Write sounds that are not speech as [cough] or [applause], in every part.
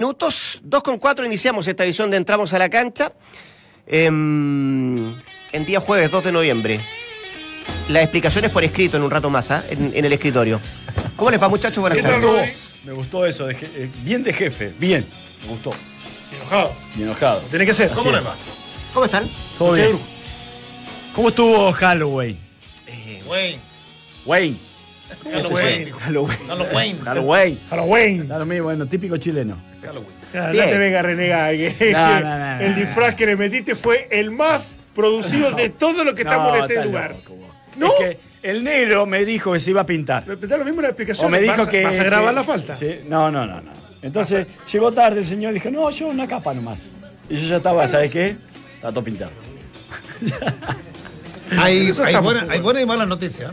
minutos, 2 con 4 iniciamos esta edición de Entramos a la Cancha em, en día jueves 2 de noviembre. Las explicaciones por escrito en un rato más, ¿ah? en, en el escritorio. ¿Cómo les va muchachos? Buenas ¿Qué tal, tardes. Rubén? Me gustó eso, de eh, bien de jefe, bien, me gustó. Enojado. Y enojado. Tiene que ser. Así ¿Cómo le es. va? ¿Cómo están? Todo bien. ¿Cómo estuvo Halloween? Wayne. Wayne. Halloween. Halloween. Halloween. Halloween. Halloween. Mismo, bueno, típico chileno. Halloween. No Bien. te venga a renegar. que- que No, no, no, [laughs] el disfraz que le metiste fue el más producido de todo lo que estamos en este lugar. loco. No. Es que el negro me dijo que se iba a pintar. Me da lo mismo la explicación. O me dijo vas, que. ¿Vas a grabar que- la falta? Sí, no, no, no, no. Entonces llegó tarde el señor y dijo, no, yo una capa nomás. Y yo ya estaba, ¿sabes qué? Está todo pintado. [laughs] Hay, hay, buena- hay y malas noticias.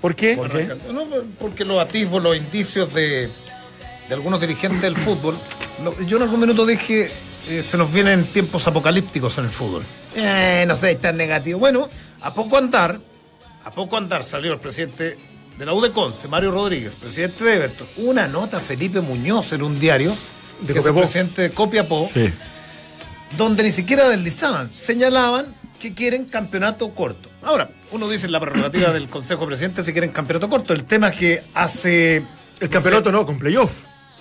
¿Por qué? ¿Por qué? No, porque los atisbos, los indicios de, de algunos dirigentes del fútbol. yo en algún minuto dije, eh, se nos vienen tiempos apocalípticos en el fútbol. Eh, no sé, es tan negativo. Bueno, a poco andar, a poco andar salió el presidente de la UDECONCE, Mario Rodríguez, presidente de Everton, una nota a Felipe Muñoz en un diario, De que es el presidente de Copiapó, Sí. donde ni siquiera deslizaban, señalaban que quieren campeonato corto. Ahora, uno dice en la prerrogativa del Consejo de Presidentes si quieren campeonato corto. El tema es que hace El campeonato no, con playoff.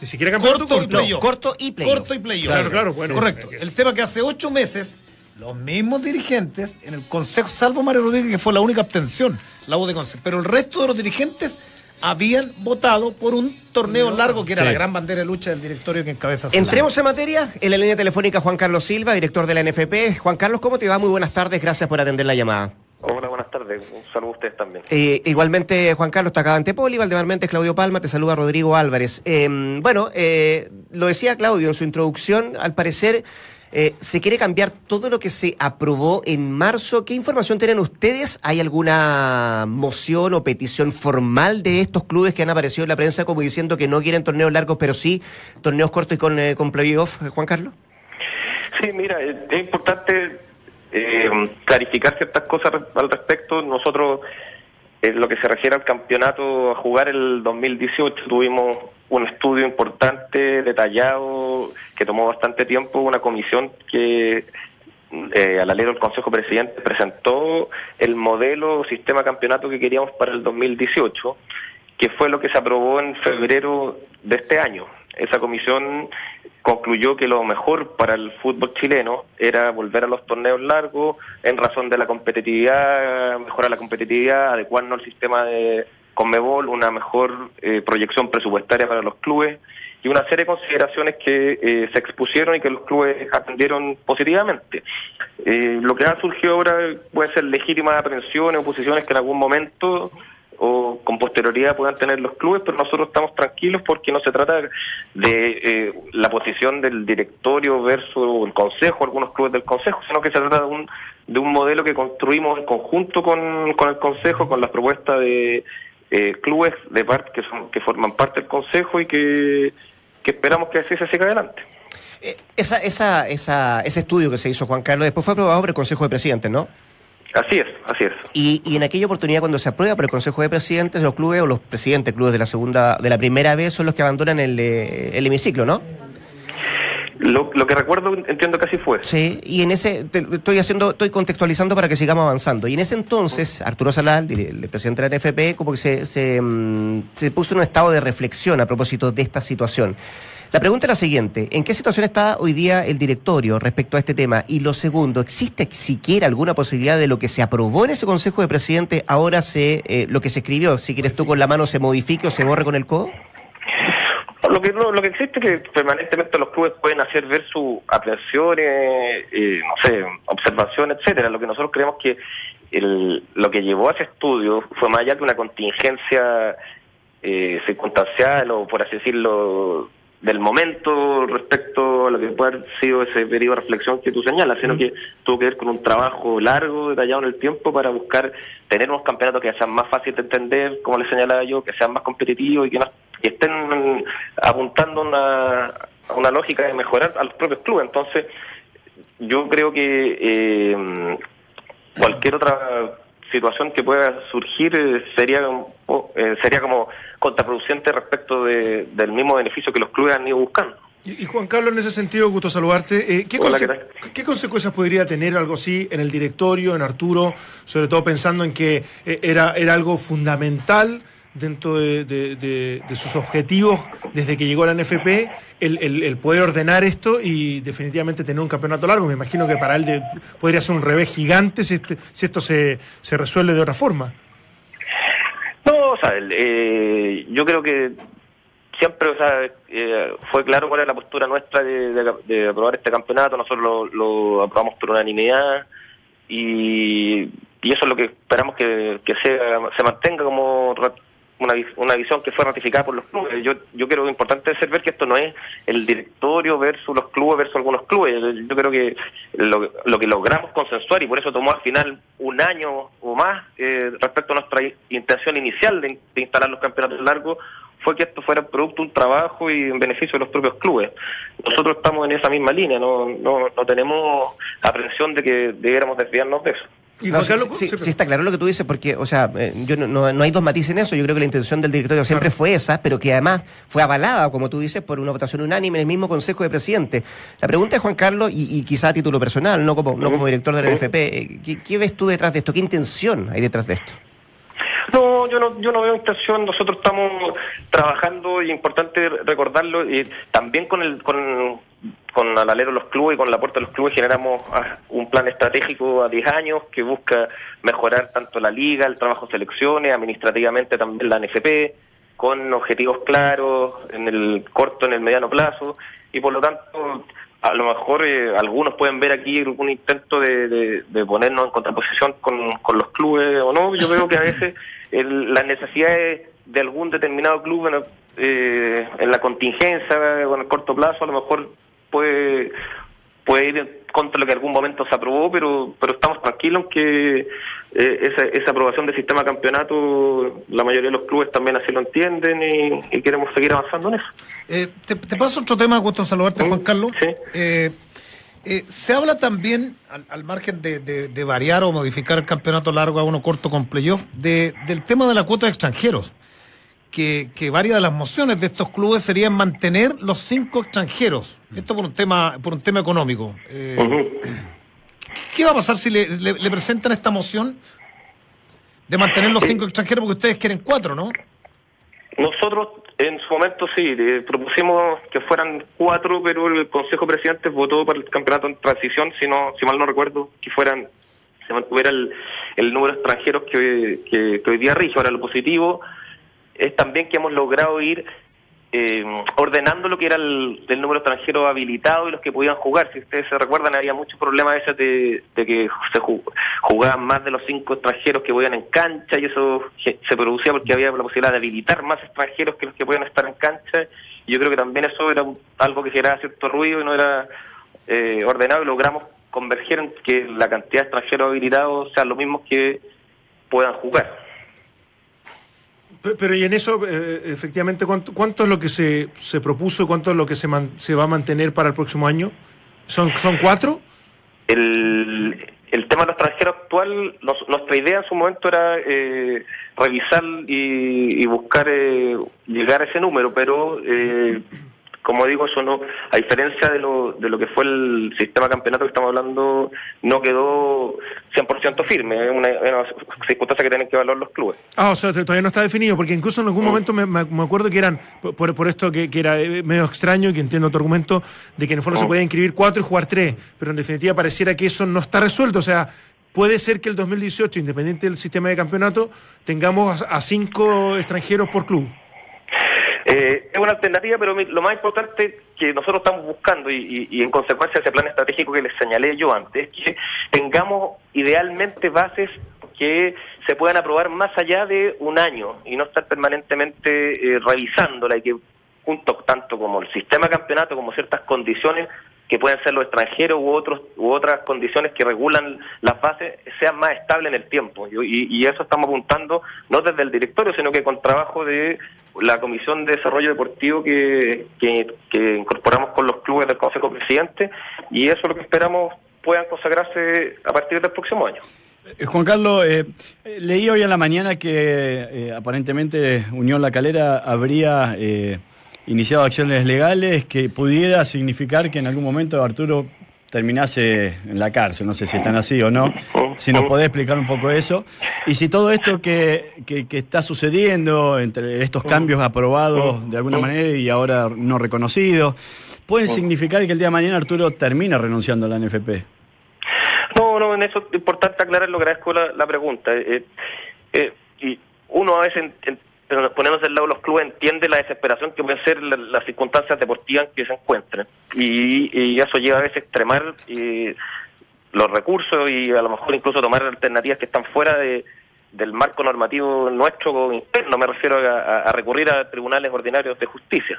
Ni siquiera campeonato Corto y. No, playoff. corto y playoff. corto y playoff. Claro, claro, bueno. Correcto. El tema es que hace ocho meses los mismos dirigentes en el Consejo, salvo Mario Rodríguez, que fue la única abstención, la U de Consejo, pero el resto de los dirigentes habían votado por un torneo largo que era Sí. la gran bandera de lucha del directorio que encabeza Entremos en materia. En la línea telefónica Juan Carlos Silva, director de la NFP. Juan Carlos, ¿cómo te va? Muy buenas tardes. Gracias por atender la llamada. Hola, buenas tardes. Un saludo a ustedes también. Eh, igualmente, Juan Carlos, está acá ante Poli, Valdemar Méndez, Claudio Palma, te saluda Rodrigo Álvarez. Eh, bueno, eh, lo decía Claudio en su introducción, al parecer eh, se quiere cambiar todo lo que se aprobó en marzo. ¿Qué información tienen ustedes? ¿Hay alguna moción o petición formal de estos clubes que han aparecido en la prensa como diciendo que no quieren torneos largos, pero sí torneos cortos y con, eh, con playoff, Juan Carlos? Sí, mira, es importante eh, clarificar ciertas cosas al respecto. Nosotros, en lo que se refiere al campeonato a jugar el 2018, tuvimos un estudio importante, detallado, que tomó bastante tiempo, una comisión que eh, al alero del Consejo Presidente presentó el modelo sistema campeonato que queríamos para el 2018, que fue lo que se aprobó en febrero de este año. Esa comisión concluyó que lo mejor para el fútbol chileno era volver a los torneos largos en razón de la competitividad, mejorar la competitividad, adecuarnos al sistema de Conmebol, una mejor eh, proyección presupuestaria para los clubes y una serie de consideraciones que eh, se expusieron y que los clubes atendieron positivamente. Eh, lo que ha surgido ahora puede ser legítimas aprensiones o posiciones que en algún momento o con posterioridad puedan tener los clubes, pero nosotros estamos tranquilos porque no se trata de eh, la posición del directorio versus el consejo, algunos clubes del consejo, sino que se trata de un, de un modelo que construimos en conjunto con, con el consejo, con las propuestas de eh, clubes de parte que, son, que forman parte del consejo y que, que esperamos que así se siga adelante. Eh, esa, esa, esa, ese estudio que se hizo, Juan Carlos, después fue aprobado por el Consejo de Presidentes, ¿no? Así es, así es. Y, y en aquella oportunidad cuando se aprueba por el Consejo de Presidentes, los clubes o los presidentes clubes de la segunda, de la primera vez son los que abandonan el, eh, el hemiciclo, ¿no? Lo, lo que recuerdo, entiendo que así fue. Sí, y en ese, te- estoy haciendo, estoy contextualizando para que sigamos avanzando. Y en ese entonces, Arturo Salal, el, el presidente de la NFP, como que se, se, mm, se puso en un estado de reflexión a propósito de esta situación. La pregunta es la siguiente, ¿en qué situación está hoy día el directorio respecto a este tema? Y lo segundo, ¿existe siquiera alguna posibilidad de lo que se aprobó en ese Consejo de Presidentes ahora se, eh, lo que se escribió, si quieres tú con la mano, se modifique o se borre con el codo? Lo que, no, lo que existe es que permanentemente los clubes pueden hacer ver sus apreciaciones, eh, no sé, observaciones, etcétera. Lo que nosotros creemos que el, lo que llevó a ese estudio fue más allá que una contingencia eh, circunstancial o, por así decirlo, del momento respecto a lo que puede haber sido ese periodo de reflexión que tú señalas, sino que tuvo que ver con un trabajo largo, detallado en el tiempo, para buscar tener unos campeonatos que sean más fáciles de entender, como les señalaba yo, que sean más competitivos y que, no- que estén apuntando una, a una lógica de mejorar a los propios clubes. Entonces, yo creo que eh, cualquier otra situación que pueda surgir eh, sería eh, sería como contraproducente respecto de- del mismo beneficio que los clubes han ido buscando. Y, y Juan Carlos, en ese sentido, gusto saludarte. Eh, ¿qué, Hola, conse- ¿qué tal? qué consecuencias podría tener algo así en el directorio, en Arturo, sobre todo pensando en que eh, era, era algo fundamental dentro de, sus objetivos desde que llegó la NFP, el, el- poder ordenar esto y definitivamente tener un campeonato largo? Me imagino que para él podría ser un revés gigante si, este- si esto se, se resuelve de otra forma. No, o sea, el, eh, yo creo que siempre o sea, eh, fue claro cuál era la postura nuestra de, aprobar este campeonato. Nosotros lo, lo aprobamos por unanimidad y, y eso es lo que esperamos que, que sea, se mantenga como una, una visión que fue ratificada por los clubes. Yo, yo creo que importante es ver que esto no es el directorio versus los clubes versus algunos clubes. Yo, creo que lo, lo que logramos consensuar y por eso tomó al final un año o más eh, respecto a nuestra intención inicial de, in- de instalar los campeonatos largos fue que esto fuera producto de un trabajo y en beneficio de los propios clubes. Nosotros estamos en esa misma línea, no, no, no tenemos aprensión de que debiéramos desviarnos de eso. Y No, sí, Carlos, sí, sí, sí está claro lo que tú dices, porque, o sea, eh, yo no, no, no hay dos matices en eso. Yo creo que la intención del directorio siempre fue esa, pero que además fue avalada, como tú dices, por una votación unánime en el mismo Consejo de Presidentes. La pregunta es, Juan Carlos, y, y quizá a título personal, no como, no como director de la NFP, eh, ¿qué, qué ves tú detrás de esto? ¿Qué intención hay detrás de esto? No, yo no, yo no veo intención. Nosotros estamos trabajando y importante recordarlo y también con el con, con al alero de los clubes y con el aporte de los clubes generamos ah, un plan estratégico a 10 años que busca mejorar tanto la liga, el trabajo de selecciones, administrativamente también la NFP, con objetivos claros en el corto, en el mediano plazo y por lo tanto a lo mejor eh, algunos pueden ver aquí un intento de, de- ponernos en contraposición con, con los clubes o no. Yo veo que a veces el- las necesidades de algún determinado club en, eh, en la contingencia o en el corto plazo a lo mejor puede puede ir contra lo que en algún momento se aprobó, pero pero estamos tranquilos en que eh, esa, esa aprobación del sistema de campeonato, la mayoría de los clubes también así lo entienden y, y queremos seguir avanzando en eso. Eh, te, te paso otro tema, gusto saludarte, Juan Carlos. Sí. Eh, eh, se habla también, al, al margen de, de- de variar o modificar el campeonato largo a uno corto con playoff, de, del tema de la cuota de extranjeros. Que, que varias de las mociones de estos clubes serían mantener los cinco extranjeros. Esto por un tema, por un tema económico. Eh. ¿Qué va a pasar si le, le- le presentan esta moción de mantener los cinco extranjeros? Porque ustedes quieren cuatro, ¿no? Nosotros en su momento sí, eh, propusimos que fueran cuatro, pero el Consejo de Presidentes votó para el campeonato en transición, si, no, si mal no recuerdo, que fueran se mantuviera el, el número de extranjeros que, que, que hoy día rige. Ahora lo positivo es también que hemos logrado ir eh, ordenando lo que era el, el número de extranjeros habilitados y los que podían jugar. Si ustedes se recuerdan, había muchos problemas de, que se ju- jugaban más de los cinco extranjeros que podían en cancha y eso se producía porque había la posibilidad de habilitar más extranjeros que los que podían estar en cancha. Y yo creo que también eso era un- algo que generaba cierto ruido y no era eh, ordenado y logramos converger en que la cantidad de extranjeros habilitados sean los mismos que puedan jugar. Pe- Pero y en eso, eh, efectivamente, ¿cuánto, cuánto es lo que se, se propuso cuánto es lo que se, man- se va a mantener para el próximo año? ¿Son, son cuatro? El, el tema de los extranjeros actual, nos- nuestra idea en su momento era eh, revisar y, y buscar eh, llegar a ese número, pero eh, como digo, eso no, a diferencia de lo, de lo que fue el sistema campeonato que estamos hablando, no quedó 100% firme, es una, una circunstancia que tienen que evaluar los clubes. Ah, o sea, todavía no está definido, porque incluso en algún momento me, me- acuerdo que eran, por, por esto que, que era eh, medio extraño, que entiendo tu argumento, de que en el fondo se podía inscribir cuatro y jugar tres, pero en definitiva pareciera que eso no está resuelto, o sea, puede ser que el 2018, independiente del sistema de campeonato, tengamos a, a cinco extranjeros por club. Eh, es una alternativa, pero lo más importante que nosotros estamos buscando y, y- en consecuencia ese plan estratégico que les señalé yo antes, es que tengamos idealmente bases que se puedan aprobar más allá de un año y no estar permanentemente eh, revisándola y que junto tanto como el sistema campeonato como ciertas condiciones que pueden ser los extranjeros u otros u otras condiciones que regulan las bases sean más estables en el tiempo y, y- eso estamos apuntando no desde el directorio sino que con trabajo de la comisión de desarrollo deportivo que, que, incorporamos con los clubes del Consejo Presidente y eso es lo que esperamos puedan consagrarse a partir del próximo año. Eh, Juan Carlos, eh, eh, leí hoy en la mañana que aparentemente Unión La Calera habría eh, iniciado acciones legales que pudiera significar que en algún momento Arturo terminase en la cárcel. No sé si están así o no. Si nos podés explicar un poco eso. Y si todo esto que, que, está sucediendo, entre estos cambios aprobados de alguna manera y ahora no reconocidos, pueden significar que el día de mañana Arturo termina renunciando a la NFP. No, no, en eso es importante aclarar, lo agradezco la, la pregunta. Eh, eh, y uno a veces, en, en, poniéndose al lado de los clubes, entiende la desesperación que pueden ser la- las circunstancias deportivas en que se encuentren. Y, y eso lleva a veces a extremar eh, los recursos y a lo mejor incluso tomar alternativas que están fuera de, del marco normativo nuestro interno. Me refiero a, recurrir a tribunales ordinarios de justicia,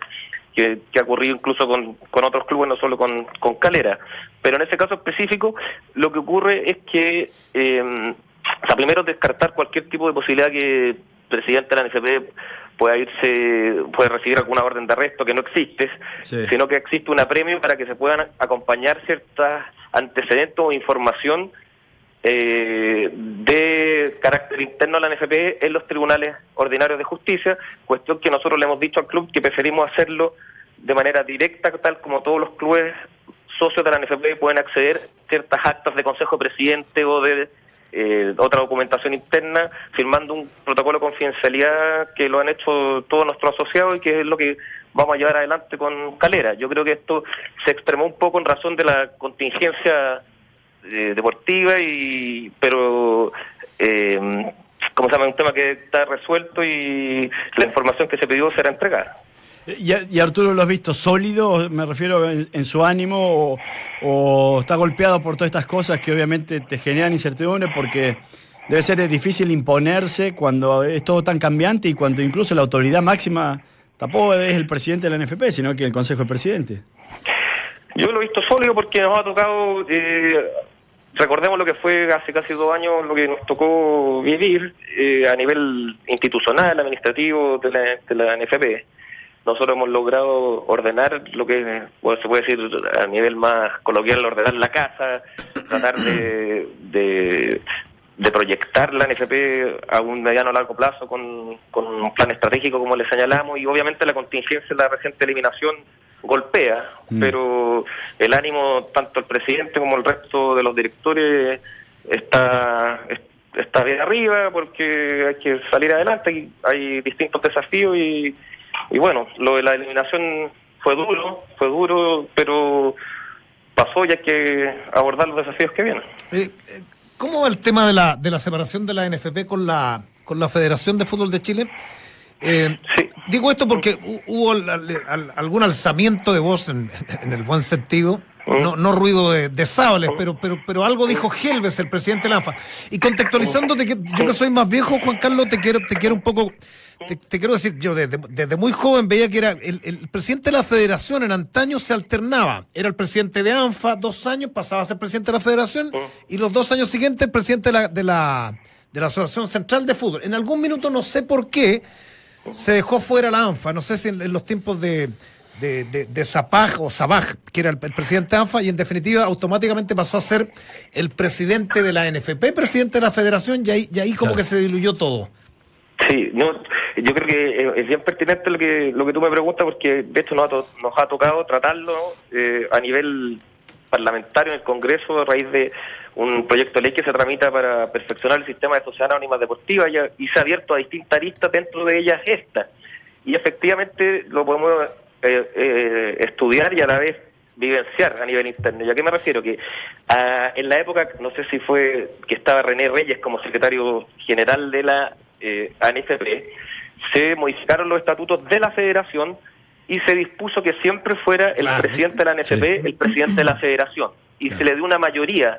que, que ha ocurrido incluso con, con otros clubes, no solo con, con Calera. Pero en ese caso específico, lo que ocurre es que, eh, o sea, primero descartar cualquier tipo de posibilidad que presidente de la NFP pueda irse, puede recibir alguna orden de arresto que no existe, Sí. sino que existe un apremio para que se puedan acompañar ciertas antecedentes o información eh, de carácter interno a la NFP en los tribunales ordinarios de justicia, cuestión que nosotros le hemos dicho al club que preferimos hacerlo de manera directa, tal como todos los clubes socios de la NFP pueden acceder a ciertas actas de consejo de presidente o de eh, otra documentación interna, firmando un protocolo de confidencialidad que lo han hecho todos nuestros asociados y que es lo que vamos a llevar adelante con Calera. Yo creo que esto se extremó un poco en razón de la contingencia eh, deportiva y pero eh, como se llama un tema que está resuelto y la información que se pidió será entregada ¿Y, y Arturo lo has visto sólido, me refiero en, en su ánimo, o, está golpeado por todas estas cosas que obviamente te generan incertidumbre porque debe ser difícil imponerse cuando es todo tan cambiante y cuando incluso la autoridad máxima tampoco es el presidente de la NFP, sino que el Consejo de Presidente. yo lo he visto sólido porque nos ha tocado eh, recordemos lo que fue hace casi dos años lo que nos tocó vivir eh, a nivel institucional administrativo de la, de la NFP nosotros hemos logrado ordenar lo que bueno, se puede decir a nivel más coloquial, ordenar la casa, tratar de, [clears throat] de, de proyectar la NFP a un mediano o largo plazo con, con un plan estratégico como le señalamos y obviamente la contingencia de la reciente eliminación golpea, pero el ánimo tanto el presidente como el resto de los directores está está bien arriba porque hay que salir adelante, hay distintos desafíos y y bueno, lo de la eliminación fue duro, fue duro, pero pasó y hay que abordar los desafíos que vienen. Eh, eh, ¿Cómo va el tema de la, de la separación de la NFP con la, con la Federación de Fútbol de Chile? Eh, Sí. Digo esto porque hu- hubo al- al- al- algún alzamiento de voz en, [laughs] en el buen sentido. No, no ruido de, de sables, pero, pero, pero algo dijo Helves, el presidente de la ANFA. Y contextualizándote, que yo que soy más viejo, Juan Carlos, te quiero, te quiero un poco, te, te quiero decir, yo desde, desde muy joven veía que era el, el presidente de la federación en antaño se alternaba. Era el presidente de ANFA, dos años, pasaba a ser presidente de la federación, y los dos años siguientes el presidente de la, de la, de la Asociación Central de Fútbol. En algún minuto, no sé por qué, se dejó fuera la ANFA. No sé si en, en los tiempos de, de, de, de Zapag o Sabaj, que era el, el presidente de ANFA, y en definitiva automáticamente pasó a ser el presidente de la NFP, presidente de la federación, y ahí, y ahí como Claro. que se diluyó todo. Sí, no, yo creo que es bien pertinente lo que lo que tú me preguntas porque de hecho nos ha, to- nos ha tocado tratarlo eh, a nivel parlamentario en el Congreso a raíz de un proyecto de ley que se tramita para perfeccionar el sistema de sociedades anónimas deportivas y se ha abierto a distintas aristas dentro de ellas esta. Y efectivamente lo podemos eh, eh, estudiar y a la vez vivenciar a nivel interno. ¿Y a qué me refiero? Que ah, en la época, no sé si fue que estaba René Reyes como secretario general de la eh, ANFP, se modificaron los estatutos de la federación y se dispuso que siempre fuera el Claro. presidente de la NFP Sí. el presidente de la federación. Y Claro. se le dio una mayoría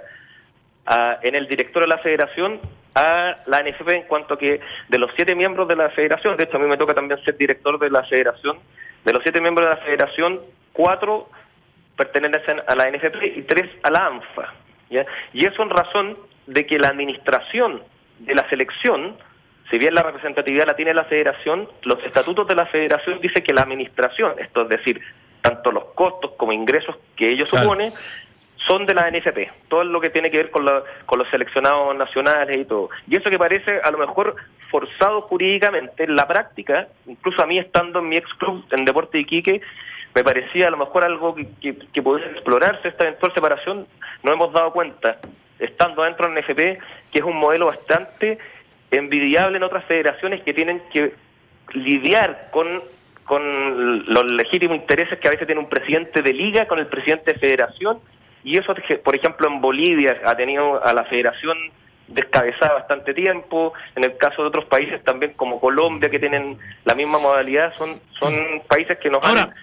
a- en el director de la federación a la NFP en cuanto que de los siete miembros de la federación, de hecho a mí me toca también ser director de la federación, de los siete miembros de la federación, cuatro pertenecen a la NFP y tres a la ANFA. ¿ya? Y eso en razón de que la administración de la selección, si bien la representatividad la tiene la federación, los estatutos de la federación dicen que la administración, esto es decir, tanto los costos como ingresos que ellos Claro. suponen, son de la NFP, todo lo que tiene que ver con, con los seleccionados nacionales y todo. Y eso que parece a lo mejor forzado jurídicamente, en la práctica, incluso a mí estando en mi ex club en Deporte de Iquique, me parecía a lo mejor algo que, que, explorarse esta eventual separación, no hemos dado cuenta, estando dentro del NFP, que es un modelo bastante envidiable en otras federaciones que tienen que lidiar con con los legítimos intereses que a veces tiene un presidente de liga con el presidente de federación. Y eso, por ejemplo, en Bolivia ha tenido a la federación descabezada bastante tiempo, en el caso de otros países también como Colombia que tienen la misma modalidad, son, son países que nos han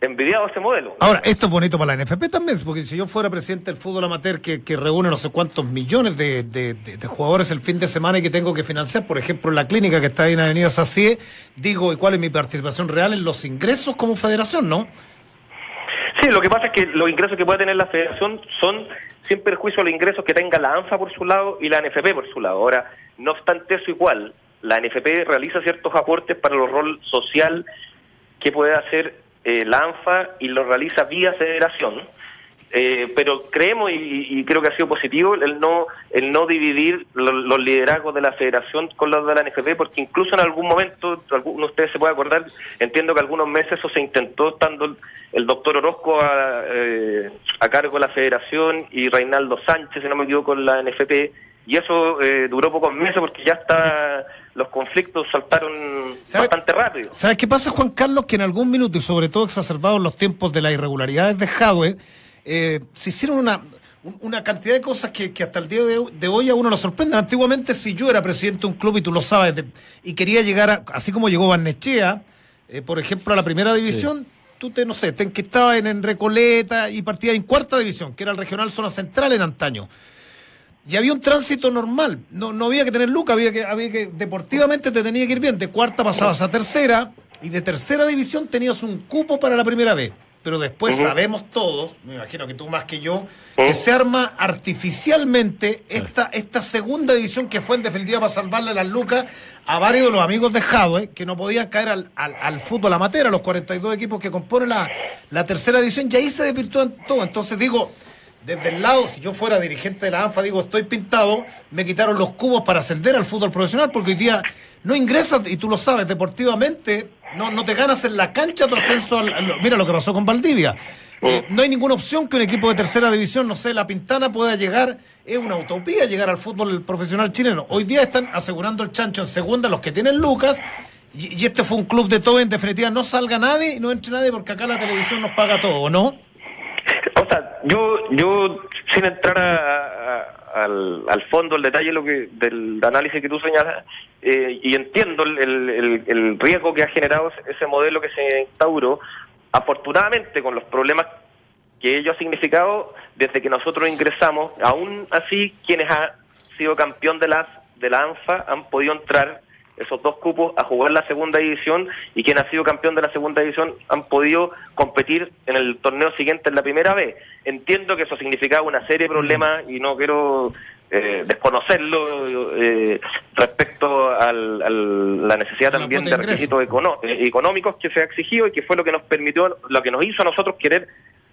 envidiado ese modelo. Ahora, esto es bonito para la NFP también, porque si yo fuera presidente del fútbol amateur que, que reúne no sé cuántos millones de, de, jugadores el fin de semana y que tengo que financiar, por ejemplo, la clínica que está ahí en Avenida Sacie, digo, ¿y cuál es mi participación real en los ingresos como federación, no? Sí, lo que pasa es que los ingresos que puede tener la federación son sin perjuicio los ingresos que tenga la ANFA por su lado y la NFP por su lado. Ahora, no obstante eso igual, la NFP realiza ciertos aportes para el rol social que puede hacer eh, la ANFA y lo realiza vía federación. Eh, pero creemos y, creo que ha sido positivo el no el no dividir los liderazgos de la federación con los de la NFP porque incluso en algún momento alguno de ustedes se puede acordar entiendo que algunos meses eso se intentó estando el doctor Orozco a, eh, a cargo de la federación y Reinaldo Sánchez si no me equivoco con la NFP y eso duró pocos meses porque ya está los conflictos saltaron bastante rápido. ¿Sabes qué pasa, Juan Carlos? Que en algún minuto, y sobre todo exacerbado en los tiempos de las irregularidades de Jadwe, eh, se hicieron una, una cantidad de cosas que, hasta el día de, hoy a uno lo sorprenden. Antiguamente, si yo era presidente de un club, y tú lo sabes, y quería llegar, a, así como llegó Barnechea, eh, por ejemplo, a la primera división, tú te, no sé, te enquistabas en, en Recoleta y partías en cuarta división, que era el regional zona central en antaño y había un tránsito normal. No, no había que tener lucas, había que, había que, deportivamente te tenía que ir bien. De cuarta pasabas a tercera y de tercera división tenías un cupo para la primera vez. Pero después sabemos todos, me imagino que tú más que yo, que se arma artificialmente esta, esta segunda división que fue en definitiva para salvarle las lucas a varios de los amigos de Jadwe que no podían caer al, al, fútbol amateur, a los 42 equipos que componen la, la tercera división, y ahí se desvirtúa todo. Entonces digo, desde el lado, si yo fuera dirigente de la ANFA, digo, estoy pintado, me quitaron los cubos para ascender al fútbol profesional, porque hoy día no ingresas, y tú lo sabes, deportivamente, no, no te ganas en la cancha tu ascenso al, Mira lo que pasó con Valdivia. Eh, no hay ninguna opción que un equipo de tercera división, no sé, la Pintana pueda llegar, es una utopía llegar al fútbol profesional chileno. Hoy día están asegurando el chancho en segunda los que tienen Lucas, y, este fue un club de todo, en definitiva, no salga nadie y no entre nadie porque acá la televisión nos paga todo, ¿no? [laughs] O sea, yo, yo sin entrar al, al, fondo, el detalle lo que, del análisis que tú señalas, eh, y entiendo el, el, el, riesgo que ha generado ese modelo que se instauró, afortunadamente con los problemas que ello ha significado desde que nosotros ingresamos, aún así quienes han sido campeón de las de la ANFA han podido entrar esos dos cupos a jugar la segunda división y quien ha sido campeón de la segunda división han podido competir en el torneo siguiente en la primera vez. Entiendo que eso significaba una serie de problemas y no quiero eh, desconocerlo eh, respecto a la necesidad también de requisitos eh, económicos que se ha exigido y que fue lo que nos permitió, lo que nos hizo a nosotros querer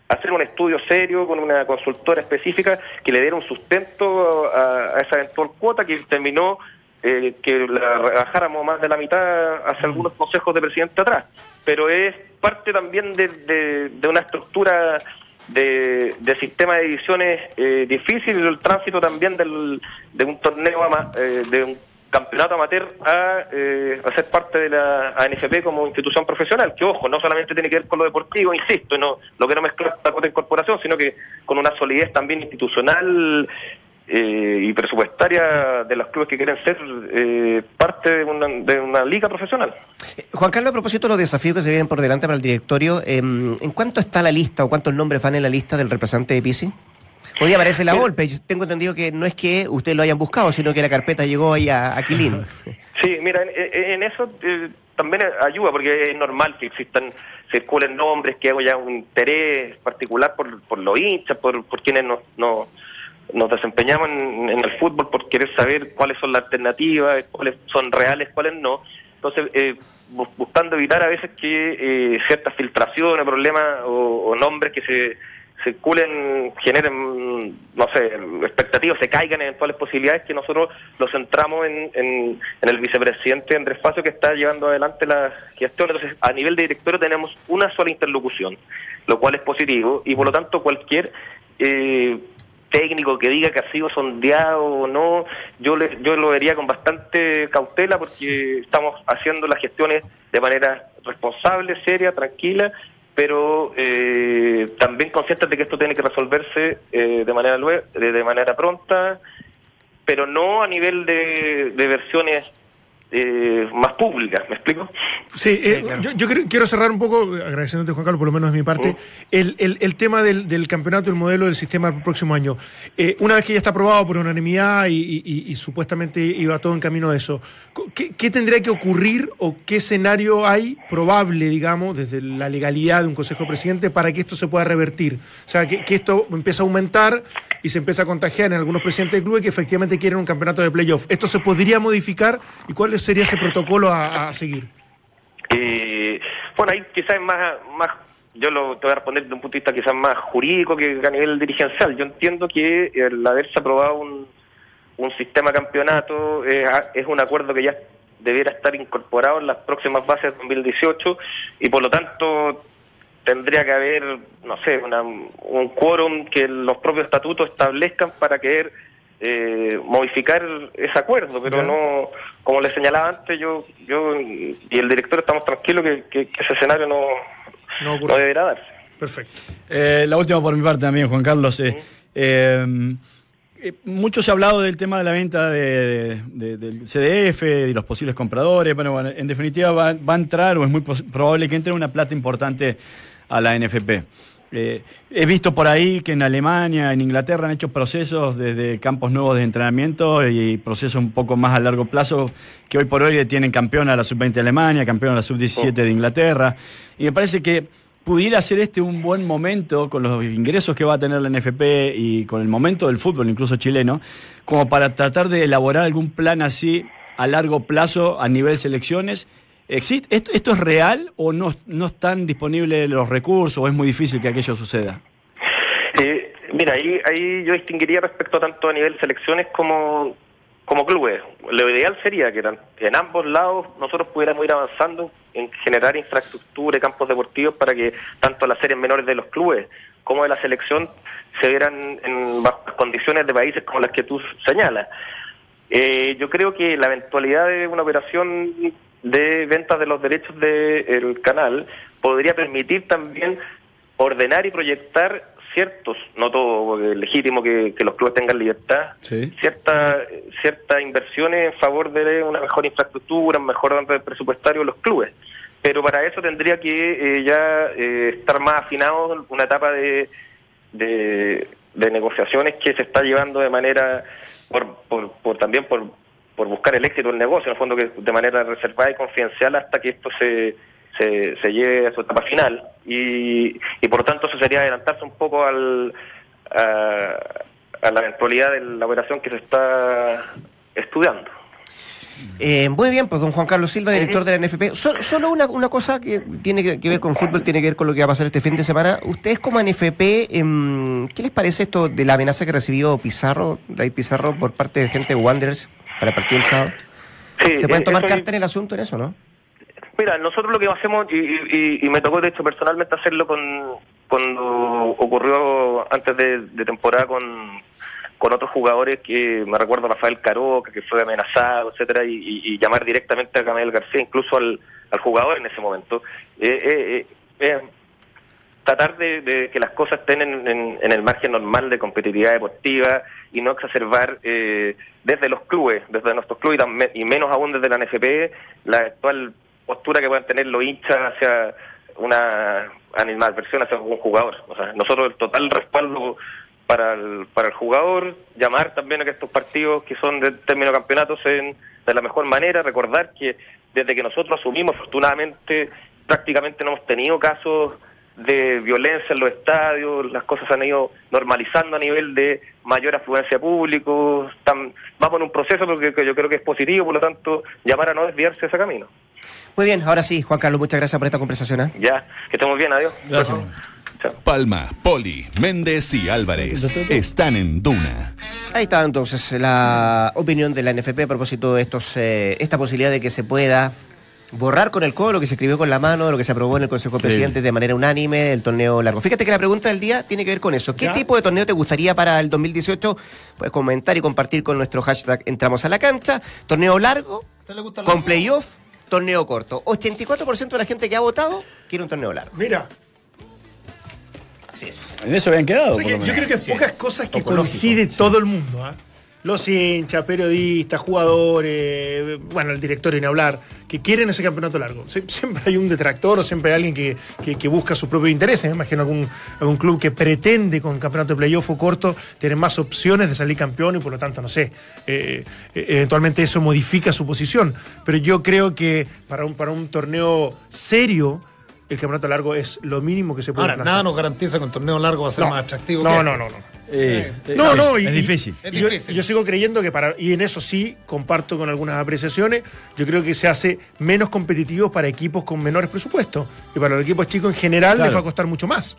hacer un estudio serio con una consultora específica que le diera un sustento a, a esa eventual cuota que terminó eh, que la rebajáramos más de la mitad hace algunos consejos de presidente atrás, pero es parte también de, de, una estructura de, de, sistema de ediciones eh, difícil, el tránsito también del, de un torneo, eh, de un campeonato amateur a, eh, a, ser parte de la ANFP como institución profesional, que ojo, no solamente tiene que ver con lo deportivo, insisto, no lo que no mezcla la cuota de incorporación, sino que con una solidez también institucional eh, y presupuestaria de los clubes que quieren ser eh, parte de una, de una, liga profesional. Juan Carlos, a propósito de los desafíos que se vienen por delante para el directorio, em, ¿en cuánto está la lista o cuántos nombres van en la lista del representante de Pisi? Hoy aparece la golpe. tengo entendido que no es que ustedes lo hayan buscado, sino que la carpeta llegó ahí a, Quilín. [laughs] Sí, mira, en, eso eh, también ayuda, porque es normal que existan, circulen nombres, que haya un interés particular por, por los hinchas, por, por quienes no, no nos desempeñamos en, el fútbol por querer saber cuáles son las alternativas, cuáles son reales, cuáles no. Entonces, eh, buscando evitar a veces que eh, ciertas filtraciones, problemas o, nombres que se, circulen, generen, no sé, expectativas, se caigan eventuales posibilidades que nosotros lo centramos en, en, el vicepresidente Andrés Facio que está llevando adelante la gestión. Entonces, a nivel de directorio tenemos una sola interlocución, lo cual es positivo y por lo tanto cualquier... Eh, técnico que diga que ha sido sondeado o no, yo, le, yo lo vería con bastante cautela porque estamos haciendo las gestiones de manera responsable, seria, tranquila pero eh, también conscientes de que esto tiene que resolverse eh, de manera de manera pronta, pero no a nivel de, de versiones eh, más públicas, ¿me explico? Sí, eh, yo, quiero cerrar un poco, agradeciéndote Juan Carlos, por lo menos de mi parte, el, el, tema del, del, campeonato, el modelo del sistema el próximo año. Eh, una vez que ya está aprobado por unanimidad y, y, supuestamente iba todo en camino a eso, ¿qué, ¿qué, tendría que ocurrir o qué escenario hay probable, digamos, desde la legalidad de un Consejo Presidente para que esto se pueda revertir? O sea, que, que esto empiece a aumentar y se empieza a contagiar en algunos presidentes de clubes que efectivamente quieren un campeonato de playoff. ¿Esto se podría modificar y cuál sería ese protocolo a, seguir? Eh, bueno, ahí quizás más, más yo lo te voy a responder desde un punto de vista quizás más jurídico que a nivel dirigencial. Yo entiendo que el haberse aprobado un, un sistema campeonato es un acuerdo que ya debiera estar incorporado en las próximas bases de 2018 y por lo tanto tendría que haber, no sé, un quórum que los propios estatutos establezcan para querer eh, modificar ese acuerdo, pero no, como le señalaba antes, yo yo y el director estamos tranquilos que, ese escenario no, no, deberá darse. Perfecto. Eh, la última por mi parte también, Juan Carlos. Eh, eh, mucho se ha hablado del tema de la venta de, del CDF, y los posibles compradores. Bueno, en definitiva va, va, a entrar o es muy probable que entre una plata importante a la NFP. Eh, he visto por ahí que en Alemania, en Inglaterra han hecho procesos desde campos nuevos de entrenamiento y procesos un poco más a largo plazo que hoy por hoy tienen campeón a la sub-20 de Alemania, campeón a la sub-17 de Inglaterra. Y me parece que pudiera ser este un buen momento con los ingresos que va a tener la NFP y con el momento del fútbol, incluso chileno, como para tratar de elaborar algún plan así a largo plazo a nivel selecciones ¿Esto, ¿Esto es real o no, no están disponibles los recursos o es muy difícil que aquello suceda? Eh, mira, ahí, ahí yo distinguiría respecto tanto a nivel selecciones como, como clubes. Lo ideal sería que en ambos lados nosotros pudiéramos ir avanzando en generar infraestructura y campos deportivos para que tanto las series menores de los clubes como de la selección se vieran en condiciones de países como las que tú señalas. Eh, yo creo que la eventualidad de una operación de ventas de los derechos del canal podría permitir también ordenar y proyectar ciertos, no todo legítimo que, los clubes tengan libertad, cierta, ciertas inversiones en favor de una mejor infraestructura, un mejor orden presupuestario de los clubes. Pero para eso tendría que eh, ya eh, estar más afinado una etapa de, de, de negociaciones que se está llevando de manera, por, por, por también por por buscar el éxito del negocio, en el fondo que de manera reservada y confidencial hasta que esto se, se, lleve a su etapa final. Y, y por lo tanto eso sería adelantarse un poco al, a, la eventualidad de la operación que se está estudiando. Eh, muy bien, pues don Juan Carlos Silva, director de la NFP. solo una, una cosa que tiene que, ver con fútbol, tiene que ver con lo que va a pasar este fin de semana. Ustedes como NFP, em, ¿qué les parece esto de la amenaza que recibió Pizarro, David Pizarro, por parte de gente de Wanderers para el partido del sábado. ¿Se pueden tomar carta en el asunto en eso, no? Mira, nosotros lo que hacemos, y, me tocó de hecho personalmente hacerlo con cuando ocurrió antes de, temporada con, con otros jugadores que me recuerdo a Rafael Caroca, que fue amenazado, etcétera, y, llamar directamente a Camel García, incluso al, al jugador en ese momento. Eh, eh, eh tratar de, que las cosas estén en, el margen normal de competitividad deportiva y no exacerbar eh, desde los clubes, desde nuestros clubes y, menos aún desde la NFP, la actual postura que puedan tener los hinchas hacia una animadversión hacia un jugador. O sea, nosotros el total respaldo para el, para el jugador, llamar también a que estos partidos que son de término campeonato sean de la mejor manera, recordar que desde que nosotros asumimos, afortunadamente, prácticamente no hemos tenido casos de violencia en los estadios, las cosas se han ido normalizando a nivel de mayor afluencia público, están, vamos en un proceso porque yo creo que es positivo, por lo tanto, llamar a no desviarse de ese camino. Muy bien, ahora sí, Juan Carlos, muchas gracias por esta conversación. ¿eh? Ya, que estemos bien, adiós. Gracias. Chao. Palma, Poli, Méndez y Álvarez están en Duna. Ahí está entonces la opinión de la NFP a propósito de estos, eh, esta posibilidad de que se pueda borrar con el codo lo que se escribió con la mano, lo que se aprobó en el Consejo de Presidentes de manera unánime, el torneo largo. Fíjate que la pregunta del día tiene que ver con eso. ¿Qué ¿Ya? tipo de torneo te gustaría para el 2018? Puedes comentar y compartir con nuestro hashtag Entramos a la cancha. ¿Torneo largo? ¿A usted le gusta el ¿Con playoff? ¿Torneo corto? 84% de la gente que ha votado quiere un torneo largo. Mira, Así es. En eso habían quedado. o sea por que lo yo creo que pocas cosas que coincide todo el mundo. ¿ah? Los hinchas, periodistas, jugadores, bueno, el directorio ni hablar, que quieren ese campeonato largo. Sie- Siempre hay un detractor o siempre hay alguien que, que- que busca sus propios intereses. Me imagino algún, algún club que pretende con campeonato de playoff o corto tener más opciones de salir campeón y por lo tanto, no sé, eh, eh, eventualmente eso modifica su posición. Pero yo creo que para un, para un torneo serio, el campeonato largo es lo mínimo que se puede Ahora, nada nos garantiza que un torneo largo va a ser No. más atractivo. No, que no, este. no, no. Eh, eh, No, y- es difícil. Y yo, difícil. yo sigo creyendo que para, y en eso sí comparto con algunas apreciaciones, yo creo que se hace menos competitivo para equipos con menores presupuestos. Y para los equipos chicos en general les va a costar mucho más.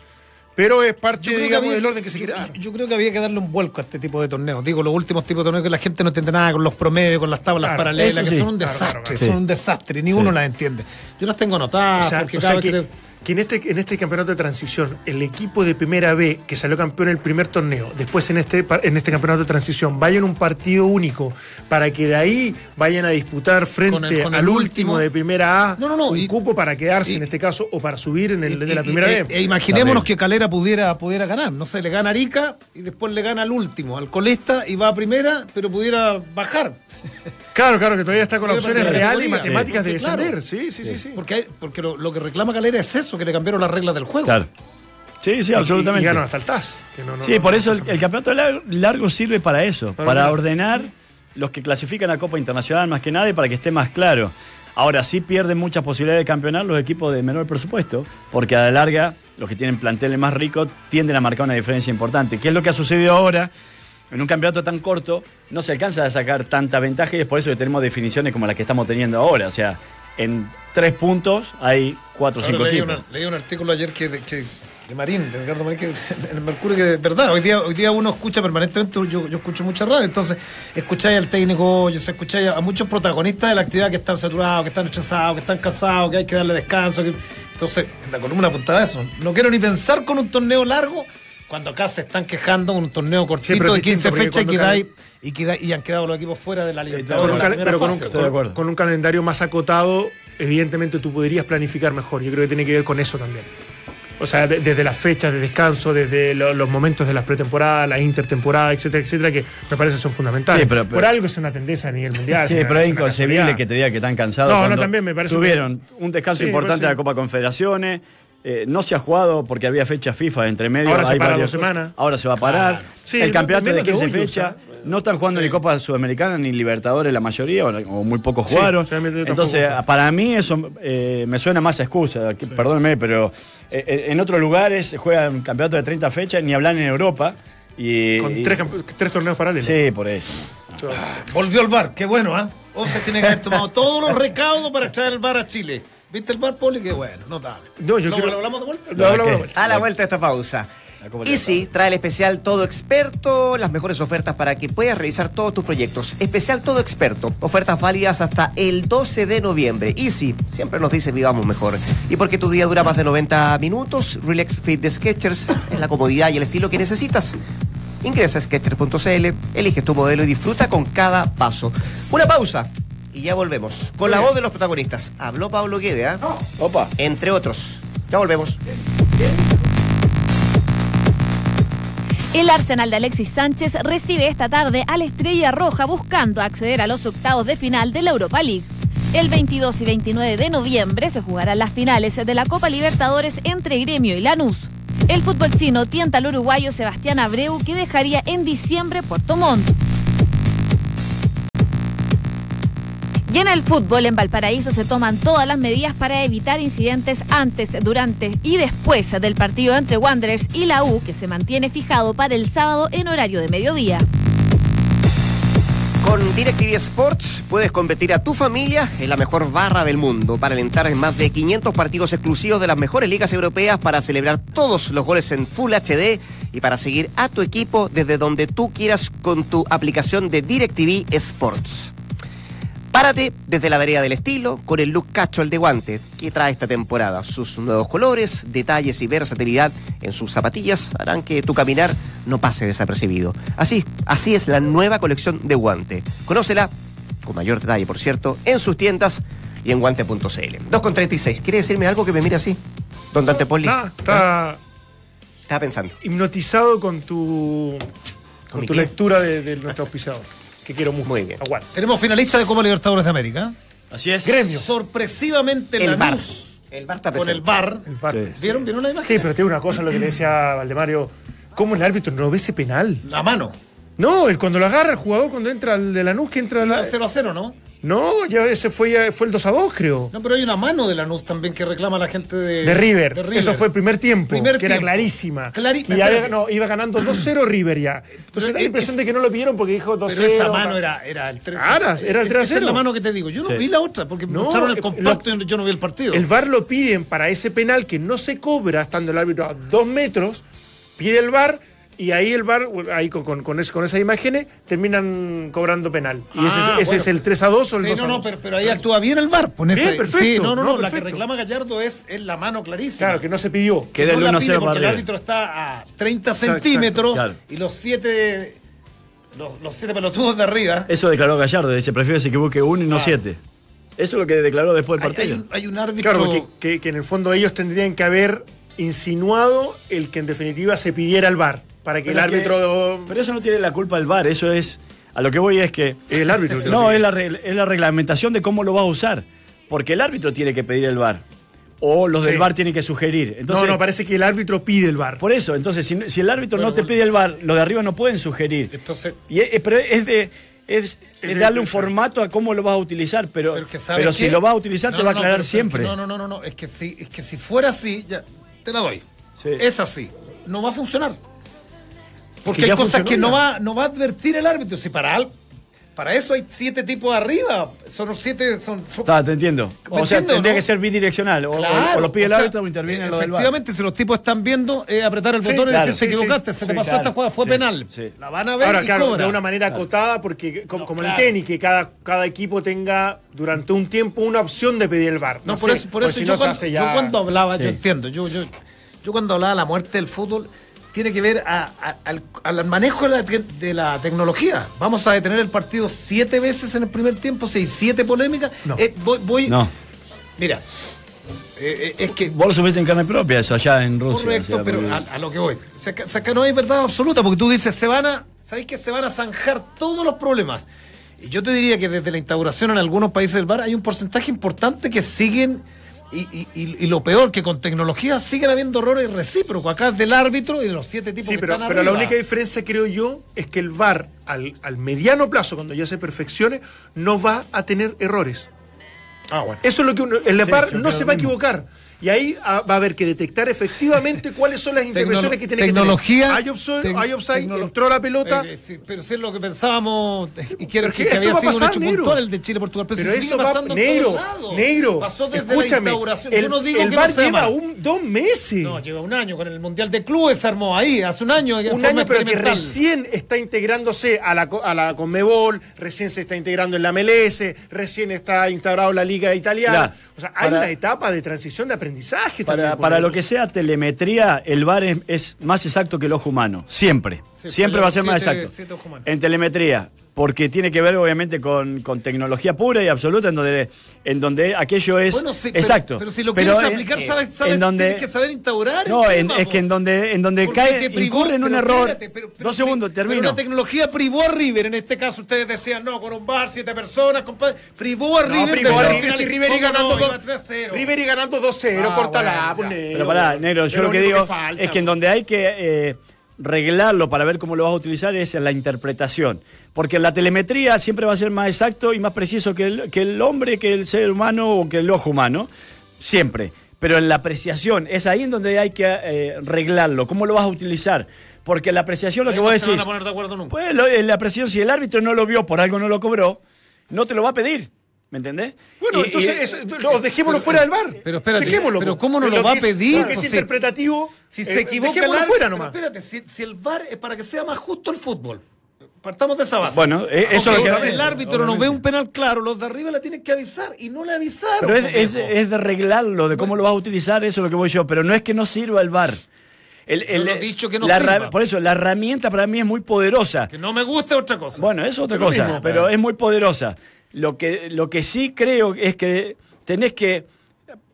Pero es parte, digamos, había, del orden que se yo- quiere dar. yo creo que había que darle un vuelco a este tipo de torneos. Digo, los últimos tipos de torneos que la gente no entiende nada con los promedios, con las tablas Claro, paralelas, que sí. son un desastre, claro, claro. son un desastre, ni uno las entiende. Yo las tengo anotadas, O sea, porque o cada sea vez que que, te- que en, este, en este campeonato de transición, el equipo de primera B que salió campeón en el primer torneo, después en este, en este campeonato de transición, vayan un partido único para que de ahí vayan a disputar frente Con el- con el al último, último. de primera A No, no, no, un y- cupo para quedarse y- en este caso o para subir en el de la primera y- B. e imaginémonos que Calera pudiera, pudiera ganar. No sé, le gana a Arica y después le gana al último, al colista, y va a primera, pero pudiera bajar. Claro, claro, que todavía está con las opciones reales y matemáticas de Sí, claro. descender. Sí, sí, sí. sí. Porque, hay- porque lo, lo que reclama Calera es eso, que le cambiaron las reglas del juego. Claro. Sí, sí, Y- absolutamente. Y, ganó hasta el TAS. que no- no- Sí, no- por eso el, campeonato lar- largo sirve para eso, Para ordenar los que clasifican a Copa Internacional más que nada y para que esté más claro. Ahora sí pierden muchas posibilidades de campeonar los equipos de menor presupuesto, porque a la larga los que tienen planteles más ricos tienden a marcar una diferencia importante. ¿Qué es lo que ha sucedido ahora? En un campeonato tan corto no se alcanza a sacar tanta ventaja y es por eso que tenemos definiciones como las que estamos teniendo ahora. O sea, en tres puntos hay cuatro o cinco leí, equipos. una- leí un artículo ayer que, de, que- de Marín, de Ricardo Marín, que [laughs] en el Mercurio, que de verdad, hoy día, hoy día uno escucha permanentemente, yo, yo escucho mucha radio, entonces escucháis al técnico, yo sé, escucháis a muchos protagonistas de la actividad que están saturados, que están rechazados, que están cansados, que hay que darle descanso. que- Entonces, en la columna apuntaba eso. No quiero ni pensar con un torneo largo cuando acá se están quejando con un torneo cortito es de 15 distinto, porque fechas y, quedáis- y, queda- y han quedado los equipos fuera de la Libertadores. pero con un, fase. Con un calendario más acotado, evidentemente tú podrías planificar mejor. Yo creo que tiene que ver con eso también. O sea, de- desde las fechas de descanso, desde lo- los momentos de las pretemporadas, la intertemporada, etcétera, etcétera, que me parece son fundamentales. Sí, pero- pero- Por algo es una tendencia a nivel mundial. Sí, pero es inconcebible que te diga que están cansados. No, no, también me parece Tuvieron un descanso Sí, importante de la Copa Confederaciones. Eh, no se ha jugado porque había fecha FIFA entre medio. Ahora se para dos semanas. Ahora se va a parar. Claro. Sí, el campeonato de menos de 15 hoy, fechas. o sea. No están jugando ni Copa Sudamericana ni Libertadores la mayoría, o, o muy pocos Sí, jugaron. Entonces, para mí eso eh, me suena más a excusa. que- Perdónenme, pero eh, eh, en otros lugares juegan campeonatos de 30 fechas, ni hablan en Europa. Y, Con y- tres, torneos paralelos. Sí, por eso. Volvió al bar, qué bueno, ¿ah? O se tiene que haber tomado todos los recaudos para traer el bar a Chile. ¿Viste el bar, Poli? Qué bueno, notable. No, yo ¿Lo, quiero- lo hablamos de vuelta? Lo hablamos de vuelta. A la vuelta de esta pausa. Copa Easy trae el especial Todo Experto, las mejores ofertas para que puedas realizar todos tus proyectos. Especial Todo Experto, ofertas válidas hasta el 12 de noviembre. Easy siempre nos dice vivamos mejor. Y porque tu día dura más de 90 minutos, Relax Fit de Sketchers es la comodidad y el estilo que necesitas. Ingresa a Sketchers.cl, elige tu modelo y disfruta con cada paso. Una pausa y ya volvemos. Con la voz de los protagonistas. Habló Pablo Guede, ¿ah? Opa. entre otros. Ya volvemos. El Arsenal de Alexis Sánchez recibe esta tarde a la Estrella Roja buscando acceder a los octavos de final de la Europa League. El 22 y 29 de noviembre se jugarán las finales de la Copa Libertadores entre Gremio y Lanús. El fútbol chino tienta al uruguayo Sebastián Abreu que dejaría en diciembre Puerto Montt. Y en el fútbol en Valparaíso se toman todas las medidas para evitar incidentes antes, durante y después del partido entre Wanderers y la U, que se mantiene fijado para el sábado en horario de mediodía. Con DirecTV Sports puedes competir a tu familia en la mejor barra del mundo para alentar en más de 500 partidos exclusivos de las mejores ligas europeas para celebrar todos los goles en Full HD y para seguir a tu equipo desde donde tú quieras con tu aplicación de DirecTV Sports. Párate desde la vereda del estilo con el look casual de guante que trae esta temporada. Sus nuevos colores, detalles y versatilidad en sus zapatillas harán que tu caminar no pase desapercibido. Así, así es la nueva colección de guante. Conócela con mayor detalle, por cierto, en sus tiendas y en guante.cl. 2.36. ¿Quiere decirme algo que me mire así? Don Dante Poli. Ah, está Estaba pensando. hipnotizado con tu, con tu lectura de, de nuestro auspiciador, que quiero mucho. Muy bien. Aguante. Tenemos finalista de Copa Libertadores de América. Así es. Gremio. Sorpresivamente El. Lanús El VAR está con el. VAR. El VAR. Sí. ¿Vieron? ¿Vieron la imagen? Sí, pero tiene una cosa lo que le decía Valdemario. ¿Cómo el árbitro no ve ese penal? La mano. No, el cuando lo agarra el jugador, cuando entra el de Lanús, que entra la... 0 a 0, ¿no? No, ya ese fue, fue el 2 a 2, creo. No, pero hay una mano de Lanús también que reclama la gente de, De River. de Eso fue el primer tiempo, Primer que era tiempo. clarísima. Clari- Que ya había- no, iba ganando 2-0 River ya. Entonces da la es- impresión de que no lo pidieron porque dijo 2-0. Pero esa mano era, era el 3 Ah, era- era el 3 a Esa es 0. la mano que te digo. Yo no Sí. vi la otra porque No, mostraron el eh, compacto lo- y yo no vi el partido. El VAR lo piden para ese penal que no se cobra estando el árbitro a dos metros, pide el VAR y ahí el VAR, ahí con, con, con, es- con esas imágenes, terminan cobrando penal. Y ese, es- Ah, ese bueno. es el 3 a 2 o el Sí, 2 a no, 2. no, pero, pero ahí actúa bien el VAR. Pon Bien, ese- perfecto. Sí, no, no, no, No, la que reclama Gallardo es, es la mano clarísima. Claro, que no se pidió. Que era no el la 1 pide 0 porque el árbitro está a 30 Exacto, centímetros claro. y los siete los, los siete pelotudos de arriba. Eso declaró Gallardo, dice, prefiero que se equivoque uno y no siete. Eso es lo que declaró después del Hay, hay partido. un, hay un árbitro. Claro, porque que, que en el fondo ellos tendrían que haber insinuado el que en definitiva se pidiera el VAR. Para que Pero el que- árbitro. Pero eso no tiene la culpa del VAR, eso es. A lo que voy es que. El árbitro. [laughs] No, es la, regla- es la reglamentación de cómo lo vas a usar. Porque el árbitro tiene que pedir el VAR. O los del Sí. VAR tienen que sugerir. Entonces, no, no, parece que el árbitro pide el VAR. Por eso, entonces, si, si el árbitro Bueno, no te pide el VAR, los de arriba no pueden sugerir. Entonces, Y es, pero es de. Es, es de- darle un formato a cómo lo vas a utilizar, pero, pero, que ¿sabes si lo vas a utilizar No, te no, va a no, aclarar pero- pero siempre. que No, no, no, no, no. Es que si, es que si fuera así, ya, te la doy. Sí. Es así. No va a funcionar. Porque que hay cosas que no va, no va a advertir el árbitro. Si para para eso hay siete tipos arriba. Son los siete. Son, son- Está, te entiendo. ¿Me O sea, entiendo, tendría no? que ser bidireccional. O, Claro, o lo pide el árbitro o interviene lo del VAR. Efectivamente, si los tipos están viendo, eh, apretar el Sí, botón y decir, sí, sí, equivocaste, se sí, te pasó claro, esta jugada, fue sí, penal. sí. La van a ver Ahora, y claro, cobra. de una manera acotada, porque como, como en el tenis, que cada, cada equipo tenga durante un tiempo una opción de pedir el VAR. No, por sé, eso, por eso si yo, no se cuando, yo hablaba, yo entiendo, yo, yo, yo cuando hablaba de la muerte del fútbol, tiene que ver a- a- al, al manejo de la, de la tecnología. Vamos a detener el partido siete veces en el primer tiempo, hay siete polémicas. No. Eh, voy, voy- No. Mira, eh, eh, es que Vos lo sufriste en carne propia, eso allá en Rusia. Correcto, o sea, pero a, a lo que voy. O sea, que- o sea, que no hay verdad absoluta, porque tú dices, se van a, ¿sabéis que se van a zanjar todos los problemas? Y yo te diría que desde la instauración en algunos países del bar hay un porcentaje importante que siguen, y, y- y- lo peor, que con tecnología siguen habiendo errores recíprocos. Acá es del árbitro y de los siete tipos Sí, que pero, están pero la arriba. única diferencia, creo yo, es que el VAR al, al mediano plazo, cuando ya se perfeccione, no va a tener errores. Ah, bueno. Eso es lo que uno, el VAR yo no se va a mismo. Y ahí ah, va a haber que detectar efectivamente cuáles son las intervenciones que tiene tecnología, que tener. Hay offside, tec- hay offside, entró la pelota. Eh, eh, sí, pero si es lo que pensábamos y que, Pero que, que había va a sido un pasar, hecho negro. puntual el de Chile-Portugal. Pero, Pero si eso sigue va negro, negro. Pasó desde Escúchame, la instauración. el, Yo no digo el que VAR no lleva un, dos meses. No, lleva un año. Con el Mundial de Clubes se armó ahí, hace un año. un año, pero que recién está integrándose a la, a la Conmebol, recién se está integrando en la MLS, recién está instaurado la Liga Italiana. Claro. o sea, hay Para- una etapa de transición de aprendizaje. Para, también por para ahí. lo que sea telemetría, el VAR es, es más exacto que el ojo humano. Siempre. Sí, Siempre va a ser más exacto. siete. En telemetría. Porque tiene que ver, obviamente, con, con tecnología pura y absoluta, en donde, en donde aquello es. Bueno, sí, pero- exacto. Pero, si lo Pero quieres en- aplicar, eh, sabes, sabes en donde, tienes que saber instaurar. No, en- tema, es que en donde, en donde Porque cae, privó- incurre en un pero error. espérate, pero- pero- dos segundos, pero termino. la tecnología privó a River. En este caso, ustedes decían, no, con un bar, siete personas, compadre. Privó a No, River. privó pero a River, River y ¿cómo ganando no? Iba dos- 3-0. River y ganando 2-0, Ah, córtala, bueno, pues, ya. negro. Pero pará, negro, yo lo que digo es que en donde hay que eh, reglarlo para ver cómo lo vas a utilizar es en la interpretación. Porque en la telemetría siempre va a ser más exacto y más preciso que el, que el hombre, que el ser humano o que el ojo humano. Siempre. Pero en la apreciación, es ahí en donde hay que eh, reglarlo. ¿Cómo lo vas a utilizar? Porque la apreciación, lo que vos decís. a poner de acuerdo nunca. Pues lo- la apreciación, si el árbitro no lo vio, por algo no lo cobró, no te lo va a pedir. ¿Me entendés? Bueno, Y- entonces y- eso- no, dejémoslo fuera del bar. pero espérate, dejémoslo. pero. ¿cómo no lo Lo va a pedir? lo que es interpretativo. Si eh, se equivoca el dejémoslo fuera nomás. espérate, si, si el VAR es para que sea más justo el fútbol. Partamos de esa base. Bueno, eh, eso Porque es lo que- si el árbitro no ve un penal claro, los de arriba le tienen que avisar y no le avisaron. Pero es, pues, es- de arreglarlo, de cómo lo vas a utilizar, eso es lo que voy yo. Pero no es que no sirva el VAR. El, no he dicho que no la sirva. Por eso, la herramienta para mí es muy poderosa. Que no me gusta otra cosa. Bueno, es otra cosa, mismo, pero es muy poderosa. Lo que, lo que sí creo es que tenés que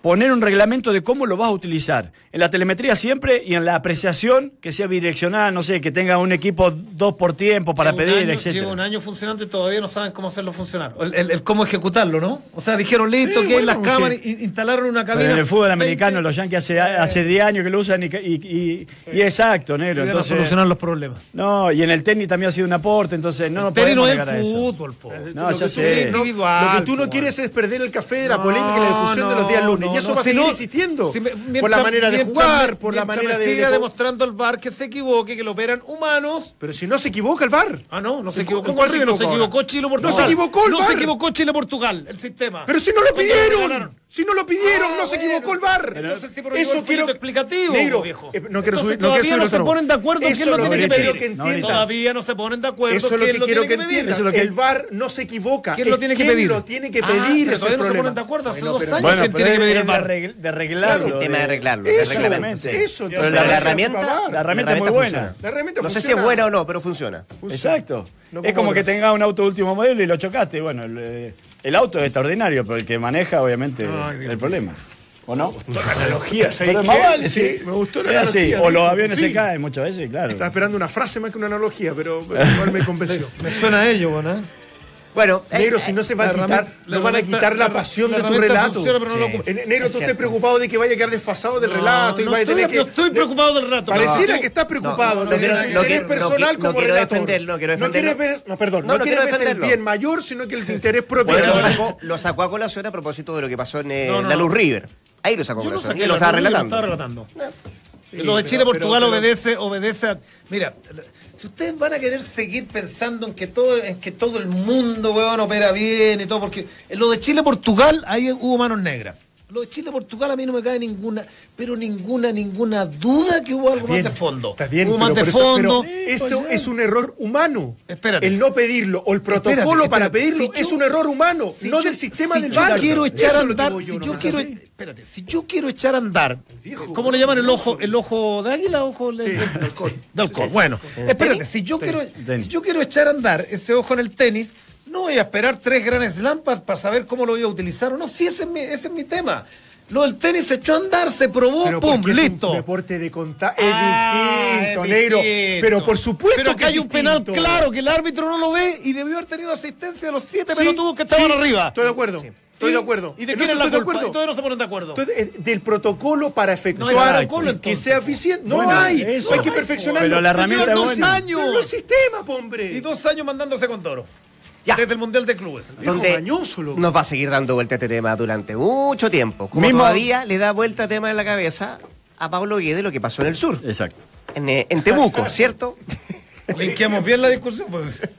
poner un reglamento de cómo lo vas a utilizar. En la telemetría siempre y en la apreciación que sea bidireccional, no sé, que tenga un equipo dos por tiempo para Lleva pedir, año- etcétera. Lleva un año funcionando y todavía no saben cómo hacerlo funcionar. El, el- el cómo ejecutarlo, ¿no? O sea, dijeron listo, Sí, que bueno, las cámaras, que- instalaron una Pero cabina. en el fútbol 20, americano, los yankees hace, hace 10 años que lo usan y, y, y- y exacto, negro. a Entonces, solucionar los problemas. no, y en el tenis también ha sido un aporte, entonces no nos Tenis no podemos es negar a eso. fútbol, po. No, Lo ya que tú sé. quieres- no, Individual, lo que tú no po, quieres es perder el café la No, polémica y la discusión de los días no, lunes. Y eso no, va a seguir no- existiendo. si me- por mientras- la manera de jugar, me- por la manera de. siga de- demostrando el VAR que se equivoque, que lo operan humanos. Pero si no se equivoca el VAR. Ah, no, no se ¿En equivocó con se River, no se equivocó ahora? Chile-Portugal. No se equivocó el No se equivocó Chile-Portugal, el sistema. Pero si no lo pidieron. Si no lo pidieron, Ah, no se bueno. equivocó el VAR. Entonces el tipo no el follito explicativo, Negro, viejo. eh, no quiero subir, no todavía quiero subir no el se ponen de acuerdo en Eso quién lo tiene que quiero pedir. que No, entiendas. Todavía no se ponen de acuerdo Eso es lo quién que lo quiero tiene que que. Eso que- El VAR no se equivoca. ¿Quién lo tiene que quién pedir? lo tiene que Ah, pedir. el todavía no se ponen de acuerdo. Hace Bueno, dos pero- años Bueno, quién tiene que pedir el es de, arreglarlo. un tema de arreglarlo, Eso, eso. Pero la, herramienta. La herramienta es muy buena. funciona. La herramienta no sé si es buena o no, pero funciona. Exacto. No es como que tengas un auto de último modelo y lo chocaste. Bueno, el, auto es extraordinario, pero el que maneja, obviamente, Ay, Dios el problema. ¿O no? La analogía, ¿sabes Pero qué? más vale, sí, sí. me gustó la analogía. O los aviones se caen muchas veces, claro. Estaba esperando una frase más que una analogía, pero, pero [laughs] igual me convenció. Me suena a ello, ¿no? Bueno, eh, Negro, si no se va a quitar, no van a quitar la pasión la de tu relato. funciona, pero no Sí. enero Es tú estés cierto. preocupado de que vaya a quedar desfasado del relato y vaya a estoy, tener que. no estoy preocupado del rato. Pareciera No. que estás preocupado no no personal como quiero relator. defenderlo, no quiero No quieres ver, no, perdón, No, no, no quieres quiero ver el bien mayor, sino que el interés propio. Lo sacó, lo sacó a colación a propósito de lo que pasó en eh, No, no, la. Luz River. Ahí lo sacó a colación. y lo estaba relatando. estaba relatando. Sí, lo de Chile-Portugal obedece, obedece a. Mira, si ustedes van a querer seguir pensando en que todo, en que todo el mundo, weón, opera bien y todo, porque en lo de Chile-Portugal ahí hubo manos negras. Lo de Chile-Portugal a mí no me cae ninguna, pero ninguna, ninguna duda que hubo algo Bien, más de fondo. Está bien, hubo pero más de eso- fondo. pero eso es un error humano. Espérate. El no pedirlo o el protocolo Espérate, para pedirlo Si es yo- un error humano, Si no yo- del sistema si del yo VAR. quiero echar a andar, yo si yo quiero, Sí. espérate, si yo quiero echar a andar, ¿cómo le llaman el ojo, el ojo de águila, ojo Sí, de- halcón. de halcón? Bueno, espérate, si yo quiero, Tenis. si yo quiero echar a andar ese ojo en el tenis, no voy a esperar tres grandes lámparas para saber cómo lo voy a utilizar o no. Sí, ese es mi, ese es mi tema. Lo del tenis se echó a andar, se probó, Pero pum, porque es listo. un deporte de contacto. Es Ah, distinto, es negro. distinto. Pero por supuesto Pero que acá hay un penal claro que el árbitro no lo ve y debió haber tenido asistencia de los siete Sí, pelotudos que estaban sí, arriba. Estoy de acuerdo. Estoy de acuerdo. ¿Y de quién es la culpa? acuerdo. Y todavía no se ponen de acuerdo. Entonces, eh, del protocolo para No efectuar hay protocolo, que entonces. sea eficiente. No Bueno, hay. eso. hay que No hay, perfeccionarlo. pero la herramienta dos buena. años. Pero el sistema, po, hombre. Y dos años mandándose con toro. Ya. Desde el Mundial de Clubes. Viejo donde mañoso, loco. nos va a seguir dando vuelta este tema durante mucho tiempo. Como Mismo- todavía le da vuelta el tema en la cabeza a Pablo Guede lo que pasó en el sur, Exacto. en, eh, en Temuco, [laughs] ¿cierto? Linkeamos bien la discusión. Pues. [laughs]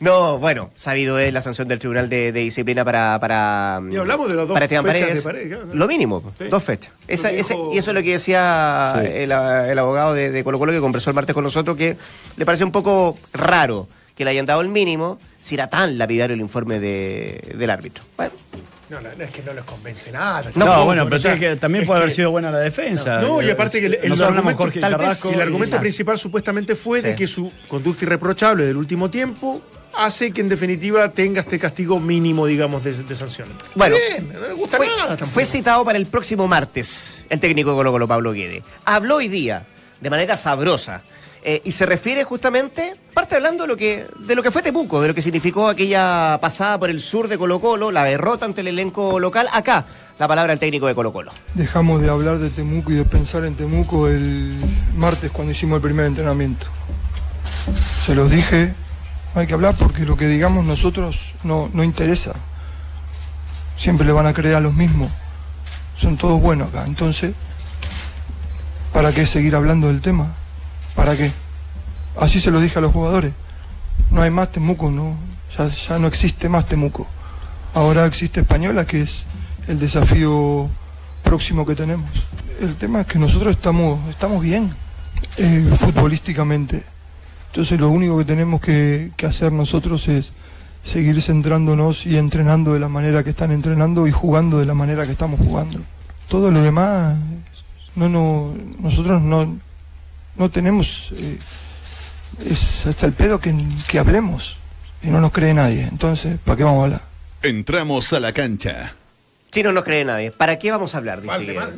No, bueno, sabido es la sanción del Tribunal de, de Disciplina para, para, Y hablamos de las dos para Esteban fechas Paredes. de Paredes, claro. Lo mínimo, Sí. dos fechas. Esa- que ese- dijo- y eso es lo que decía Sí. el, el abogado de, de Colo Colo que conversó el martes con nosotros, que le parece un poco raro que le hayan dado el mínimo si era tan lapidario el informe de- del árbitro. Bueno, No, no, no, es que no les convence nada. No, bueno, pero o sea, sí que también es puede haber sido buena la defensa. No, y aparte que el, el argumento, Carrasco el argumento principal supuestamente fue de que su conducta irreprochable del último tiempo hace que en definitiva tenga este castigo mínimo, digamos, de, de sanción. Bueno, Bien, no le gusta fue, nada tampoco. fue citado para el próximo martes el técnico de Colo Colo, Pablo Guede. Habló hoy día de manera sabrosa eh, y se refiere justamente, parte hablando de lo, que, de lo que fue Temuco, de lo que significó aquella pasada por el sur de Colo Colo, la derrota ante el elenco local. Acá, la palabra del técnico de Colo Colo. Dejamos de hablar de Temuco y de pensar en Temuco el martes cuando hicimos el primer entrenamiento. Se los dije, no hay que hablar porque lo que digamos nosotros no, no interesa. Siempre le van a creer a los mismos. Son todos buenos acá. Entonces, ¿para qué seguir hablando del tema? ¿Para qué? Así se lo dije a los jugadores. No hay más Temuco, no, ya, ya no existe más Temuco. Ahora existe Española, que es el desafío próximo que tenemos. El tema es que nosotros estamos, estamos bien eh, futbolísticamente. Entonces lo único que tenemos que, que hacer nosotros es seguir centrándonos y entrenando de la manera que están entrenando y jugando de la manera que estamos jugando. Todo lo demás, no, no, nosotros no, no tenemos, eh, es hasta el pedo que, que hablemos y no nos cree nadie. Entonces, ¿para qué vamos a hablar? Entramos a la cancha. Si no nos cree nadie, ¿para qué vamos a hablar? Dice Mal, Guedes. mal.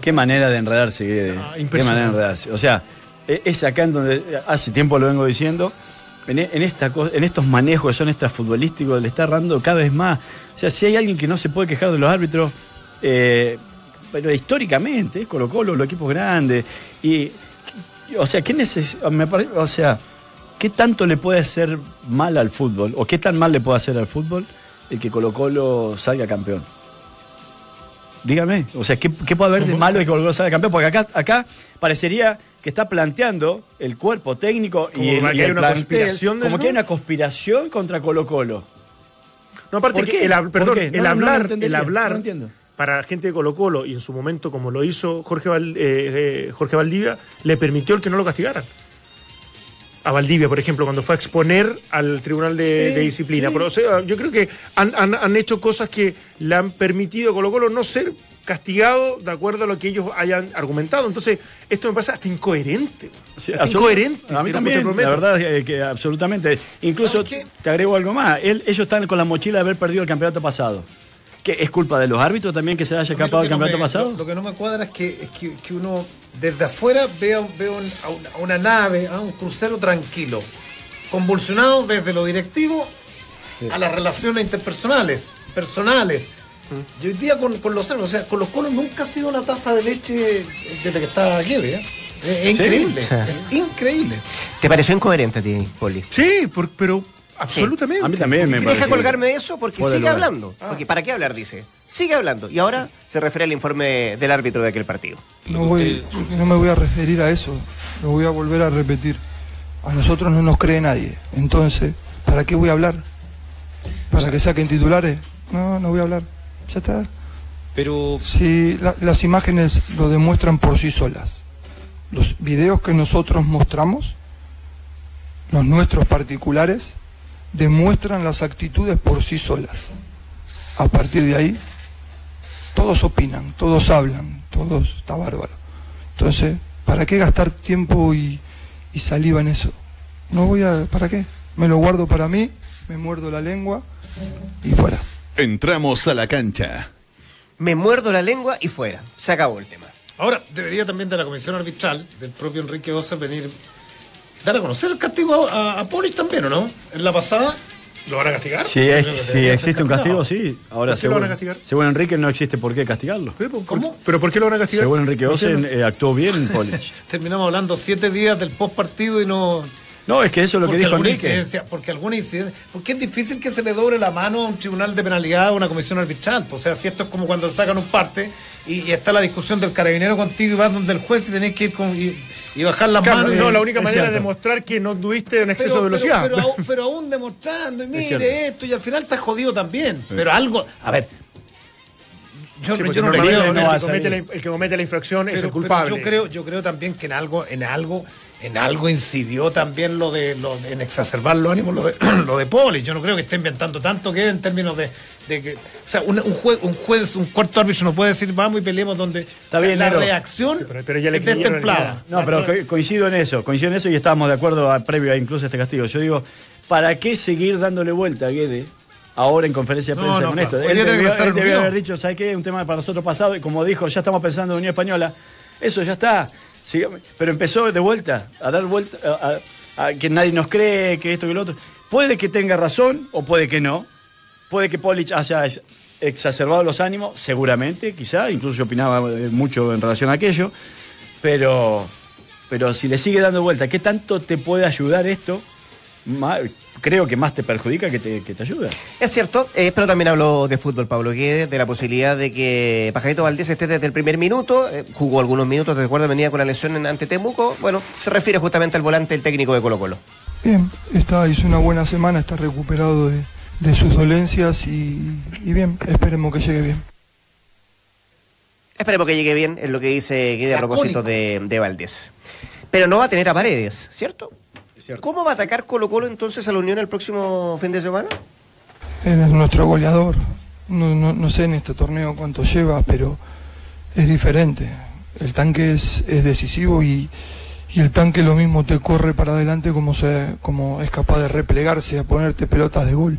Qué manera de enredarse, Guede. Ah, Qué manera de enredarse. O sea, e- es acá en donde hace tiempo lo vengo diciendo. En, e- esta en estos manejos que son extrafutbolísticos, le está errando cada vez más. O sea, si hay alguien que no se puede quejar de los árbitros, eh, pero históricamente, es Colo Colo, los equipos grandes. Y, o sea, ¿qué neces me pare- o sea, ¿qué tanto le puede hacer mal al fútbol? ¿O qué tan mal le puede hacer al fútbol el que Colo Colo salga campeón? Dígame, o sea, ¿qué, qué puede haber de malo de que Colo Colo salga campeón? Porque acá, acá parecería que está planteando el cuerpo técnico Como y el, que hay el una plantel conspiración como eso. que hay una conspiración contra Colo Colo. No, aparte ¿Por que el, hab- ¿Por perdón, el hablar, el hablar no entiendo. Para la gente de Colo Colo y en su momento como lo hizo Jorge, Val- eh, eh, Jorge Valdivia, le permitió el que no lo castigaran. A Valdivia, por ejemplo, cuando fue a exponer al Tribunal de, Sí, de Disciplina. sí. Pero, o sea, yo creo que han, han- han hecho cosas que le han permitido a Colo Colo no ser castigado de acuerdo a lo que ellos hayan argumentado. Entonces, esto me pasa hasta incoherente. Sí, hasta incoherente. A mí también, la verdad es que absolutamente. Incluso te agrego algo más. Él- ellos están con la mochila de haber perdido el campeonato pasado. ¿Qué, ¿Es culpa de los árbitros también que se haya escapado el no campeonato me- pasado? Lo, lo que no me cuadra es que, es que, que uno desde afuera vea, vea un- a, una, a una nave, a un crucero tranquilo, convulsionado desde lo directivo a las relaciones interpersonales, personales. Y hoy día con, con los árbitros, o sea, con los colos nunca ha sido una taza de leche desde que estaba aquí, ¿eh? Es, es increíble, Sí. es increíble. ¿Te pareció incoherente a ti, Poli? Sí, por- pero absolutamente. A mí también me deja colgarme de eso porque Fuera sigue lugar. hablando. Porque ¿para qué hablar? Dice. Sigue hablando. Y ahora se refiere al informe del árbitro de aquel partido. No, voy, no me voy a referir a eso, lo voy a volver a repetir. A nosotros no nos cree nadie. Entonces, ¿para qué voy a hablar? ¿Para que saquen titulares? No, no voy a hablar. Ya está. Pero Si la- las imágenes lo demuestran por sí solas. Los videos que nosotros mostramos, los nuestros particulares, demuestran las actitudes por sí solas. A partir de ahí, todos opinan, todos hablan, todos, está bárbaro. Entonces, ¿para qué gastar tiempo y, y saliva en eso? No voy a, ¿para qué? Me lo guardo para mí, me muerdo la lengua y fuera. Entramos a la cancha. Me muerdo la lengua y fuera. Se acabó el tema. Ahora, debería también de la comisión arbitral, del propio Enrique Osa, venir, dar a conocer el castigo a, a Polis también, ¿o no? En la pasada, ¿lo van a castigar? Si, es- si existe un castigo, sí. Ahora, ¿Por qué lo van a según, castigar? según Enrique, no existe por qué castigarlo. ¿Cómo? ¿Pero por qué lo van a castigar? Según Enrique ¿Por qué Osen, eh, actuó bien Polich. [laughs] Terminamos hablando siete días del post partido y no. No, es que eso es lo que dijo alguna Enrique. incidencia, porque alguna incidencia, porque es difícil que se le doble la mano a un tribunal de penalidad o a una comisión arbitral. O sea, si esto es como cuando sacan un parte y, y está la discusión del carabinero contigo y vas donde el juez y tenés que ir con, y, y bajar las Claro, manos. no, y- la única es manera de cierto. demostrar que no tuviste en exceso pero, de velocidad. Pero, pero [laughs] aún, pero aún demostrando, y mire esto, y al final está jodido también. Pero algo, a ver. Yo, Sí, yo no creo, no el, que comete la, salir. el que comete la infracción es el culpable. yo creo, yo creo también que en algo, en algo, en algo incidió también lo de, lo de- en exacerbar los ánimos, lo de, [clears throat] lo de Poli. Yo no creo que esté inventando tanto que en términos de, de que, o sea, un, un juez, un juez, un cuarto árbitro no puede decir vamos y peleemos donde Está o sea, bien, la Nero. reacción Sí, pero- pero ya le es destemplada. No, pero co- coincido en eso, coincido en eso y estábamos de acuerdo a, previo a incluso este castigo. Yo digo, ¿para qué seguir dándole vuelta a Guede ahora en conferencia de prensa no, con claro. esto? Él que debió, él haber dicho, ¿sabes qué? Un tema para nosotros pasado y como dijo, ya estamos pensando en Unión Española. Eso ya está. Pero empezó de vuelta, a dar vuelta, a, a- que nadie nos cree, que esto que lo otro. Puede que tenga razón o puede que no. Puede que Polich haya ex- exacerbado los ánimos, seguramente, quizá, incluso yo opinaba eh, mucho en relación a aquello, pero, pero si le sigue dando vuelta, ¿qué tanto te puede ayudar esto? Creo que más te perjudica que te, que te ayuda. Es cierto, eh, pero también habló de fútbol Pablo Guedes, de la posibilidad de que Pajarito Valdés esté desde el primer minuto, eh, jugó algunos minutos, te recuerdo, venía con la lesión en, ante Temuco, bueno, se refiere justamente al volante el técnico de Colo Colo. Bien, está, hizo una buena semana, está recuperado de, de sus dolencias y, y bien, esperemos que llegue bien. Esperemos que llegue bien, es lo que dice Guedes a propósito de, de Valdés. Pero no va a tener a Paredes, ¿cierto? ¿Cómo va a atacar Colo Colo entonces a la Unión el próximo fin de semana? Es nuestro goleador. No, no, no sé en este torneo cuánto lleva, pero es diferente. El tanque es, es decisivo y, y el tanque lo mismo te corre para adelante como, se, como es capaz de replegarse, a ponerte pelotas de gol.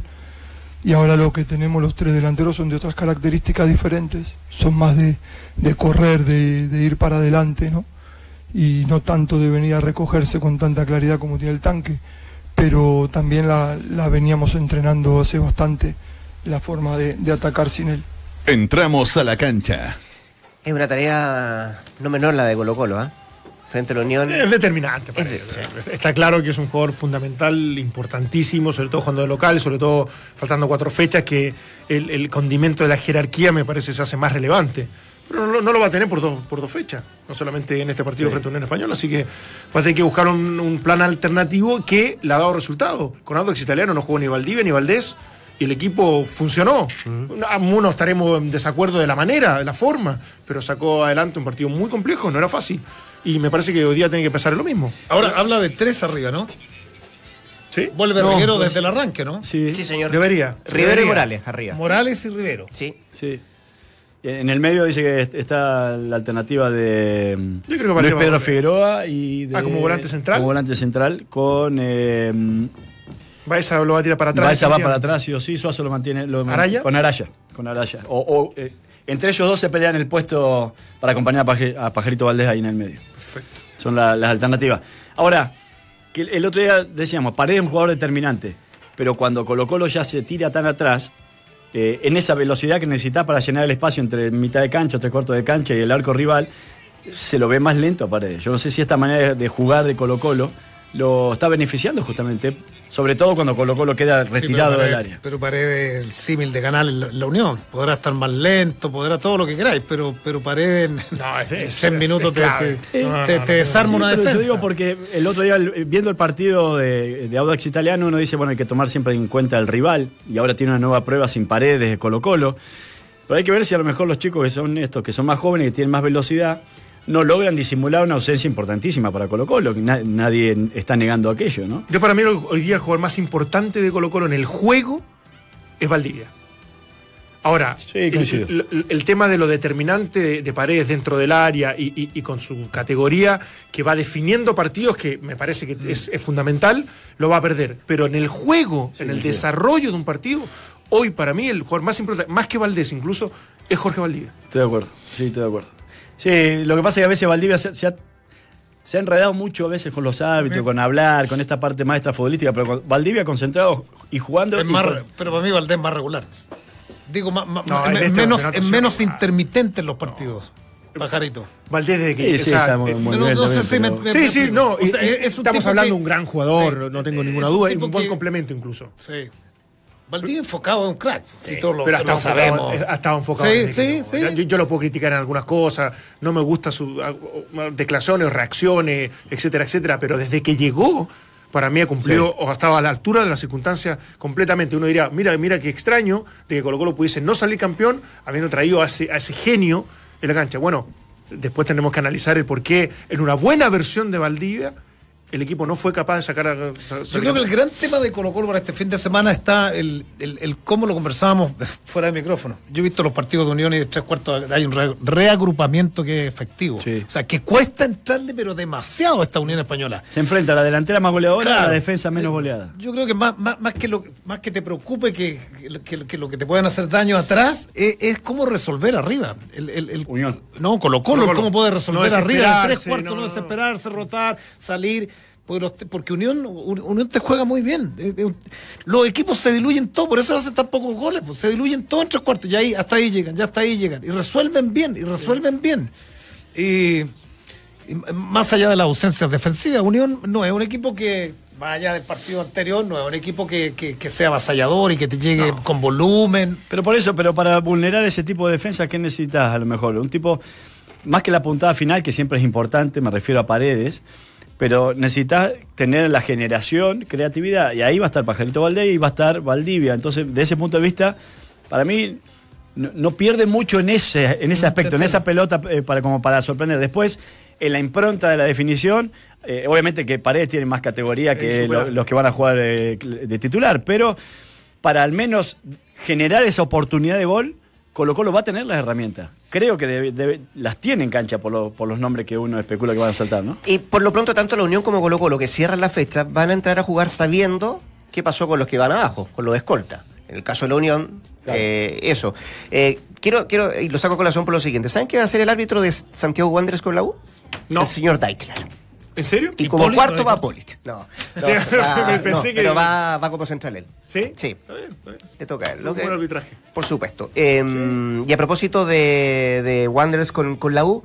Y ahora lo que tenemos los tres delanteros son de otras características diferentes, son más de, de correr, de, de ir para adelante, ¿no? Y no tanto de venir a recogerse con tanta claridad como tiene el tanque, pero también la, la veníamos entrenando hace bastante, la forma de, de, atacar sin él. Entramos a la cancha. Es una tarea no menor la de Colo Colo, ¿eh? Frente a la Unión. Es determinante. Para es de, Está claro que es un jugador fundamental, importantísimo, sobre todo cuando de local, sobre todo faltando cuatro fechas, que el, el condimento de la jerarquía me parece se hace más relevante pero no, no, lo va a tener por dos, por dos fechas, no solamente en este partido sí. frente a Unión Española, así que va a tener que buscar un, un, plan alternativo que le ha dado resultado. Con Audax Italiano no jugó ni Valdivia ni Valdés y el equipo funcionó. Uh -huh. Estaremos en desacuerdo de la manera, de la forma, pero sacó adelante un partido muy complejo, no era fácil. Y me parece que hoy día tiene que empezar lo mismo. Ahora habla de tres arriba, ¿no? ¿Sí? Vuelve no, Rivero desde el arranque, ¿no? Sí, sí señor. Debería. Rivero Debería. y Morales arriba. Morales y Rivero. Sí. Sí. En el medio dice que está la alternativa de Yo creo que Luis Pedro Figueroa y de, ah, como volante central. Como volante central con eh, Baeza lo va a tirar para atrás. Baeza va para atrás, sí o sí, Suazo lo mantiene lo, ¿Araya? con Araya, con Araya. O, o eh, entre ellos dos se pelean el puesto para acompañar a, Paje, a Pajarito Valdés ahí en el medio. Perfecto. Son la, las alternativas. Ahora, que el otro día decíamos, Paredes es un jugador determinante, pero cuando Colo Colo ya se tira tan atrás, eh, en esa velocidad que necesitas para llenar el espacio entre mitad de cancha, tres cuartos de cancha y el arco rival, se lo ve más lento a Paredes. Yo no sé si esta manera de jugar de Colo Colo lo está beneficiando justamente, sobre todo cuando Colo Colo queda retirado sí, del área. Pero Paredes, el símil de canal en la, la, Unión, podrá estar más lento, podrá todo lo que queráis, pero, pero Paredes [laughs] no, es, es, 10 minutos es te, te, no, te, no, te, desarma una defensa. Yo digo porque el otro día, viendo el partido de, de, Audax Italiano, uno dice, bueno, hay que tomar siempre en cuenta el rival, y ahora tiene una nueva prueba sin Paredes de Colo Colo, pero hay que ver si a lo mejor los chicos que son estos, que son más jóvenes, que tienen más velocidad, no logran disimular una ausencia importantísima para Colo Colo, que na nadie está negando aquello, ¿no? Yo para mí hoy día el jugador más importante de Colo Colo en el juego es Valdivia. Ahora, sí, el, el, el, tema de lo determinante de, de Paredes dentro del área y, y, y, con su categoría que va definiendo partidos, que me parece que mm. es, es, fundamental, lo va a perder. Pero en el juego, sí, en el sí. desarrollo de un partido, hoy para mí el jugador más importante, más que Valdés incluso, es Jorge Valdivia. Estoy de acuerdo, sí, estoy de acuerdo. Sí, lo que pasa es que a veces Valdivia se, se, ha, se ha, enredado mucho a veces con los árbitros, con hablar, con esta parte maestra futbolística, pero Valdivia concentrado y jugando. Es y más, con... Pero para mí Valdés es más regular. Digo, más, no, en, este menos, en menos intermitente en los partidos. No. Pajarito. Valdés de que sí, sí, o sea, está muy, muy no, no sé si me, me, sí, sí, no, o sea, es estamos hablando de un gran jugador, sí, no tengo ninguna duda, y un buen que, complemento incluso. Sí. Valdivia enfocado en un crack. Sí, sí, lo, pero ha estado, enfocado, ha estado enfocado. Sí, sí, sí. Yo, yo, lo puedo criticar en algunas cosas, no me gusta sus declaraciones o reacciones, etcétera, etcétera, pero desde que llegó, para mí ha cumplido sí. o estaba a la altura de las circunstancias completamente. Uno diría, mira, mira qué extraño de que Colo Colo pudiese no salir campeón habiendo traído a ese, a ese genio en la cancha. Bueno, después tenemos que analizar el por qué en una buena versión de Valdivia el equipo no fue capaz de sacar a. Yo creo que el gran tema de Colo Colo para este fin de semana está el, el, el, cómo lo conversábamos [laughs] fuera de micrófono. Yo he visto los partidos de Unión y de tres cuartos hay un re, reagrupamiento que es efectivo. Sí. O sea, que cuesta entrarle, pero demasiado a esta Unión Española. Se enfrenta a la delantera más goleadora claro. a la defensa menos goleada. Yo creo que más, más, más, que, lo, más que te preocupe que, que, que lo que te puedan hacer daño atrás es, es cómo resolver arriba. El, el, Unión. No, Colo Colo, Colo, cómo puede resolver no arriba. En tres cuartos, no, no desesperarse, rotar, salir porque Unión, Unión te juega muy bien. Los equipos se diluyen todo, por eso hacen tan pocos goles, pues se diluyen todo en tres cuartos, y ahí, hasta ahí llegan, ya hasta ahí llegan, y resuelven bien, y resuelven bien. Y, y más allá de las ausencias defensivas, Unión no es un equipo que más allá del partido anterior, no es un equipo que, que- que sea avasallador y que te llegue con volumen. Pero por eso, pero para vulnerar ese tipo de defensa, ¿qué necesitas a lo mejor? Un tipo, más que la puntada final, que siempre es importante, me refiero a paredes, pero necesitas tener la generación, creatividad, y ahí va a estar Pajarito Valdés y va a estar Valdivia. Entonces, de ese punto de vista, para mí, no, no pierde mucho en ese, en ese aspecto, en esa pelota eh, para, como para sorprender. Después, en la impronta de la definición, eh, obviamente que Paredes tiene más categoría que lo- los que van a jugar eh, de titular, pero para al menos generar esa oportunidad de gol, Colo Colo va a tener las herramientas. Creo que debe- debe- las tiene en cancha por, lo- por los nombres que uno especula que van a saltar, ¿no? Y por lo pronto, tanto la Unión como Colo Colo, que cierran la fecha, van a entrar a jugar sabiendo qué pasó con los que van abajo, con los de escolta. En el caso de la Unión, Claro. eh, eso. Eh, quiero, quiero, y lo saco a colación por lo siguiente. ¿Saben qué va a ser el árbitro de Santiago Wanderers con la U? No. El señor Deichler. ¿En serio? Y como Hipólito, cuarto va. Polit. No, no, [laughs] va- Me pensé no, que- pero va, va como central él. ¿Sí? Sí. Está bien, está bien. Le toca él. Lo que- arbitraje. Por supuesto. Eh, Y a propósito de, de Wanderers con, con la U,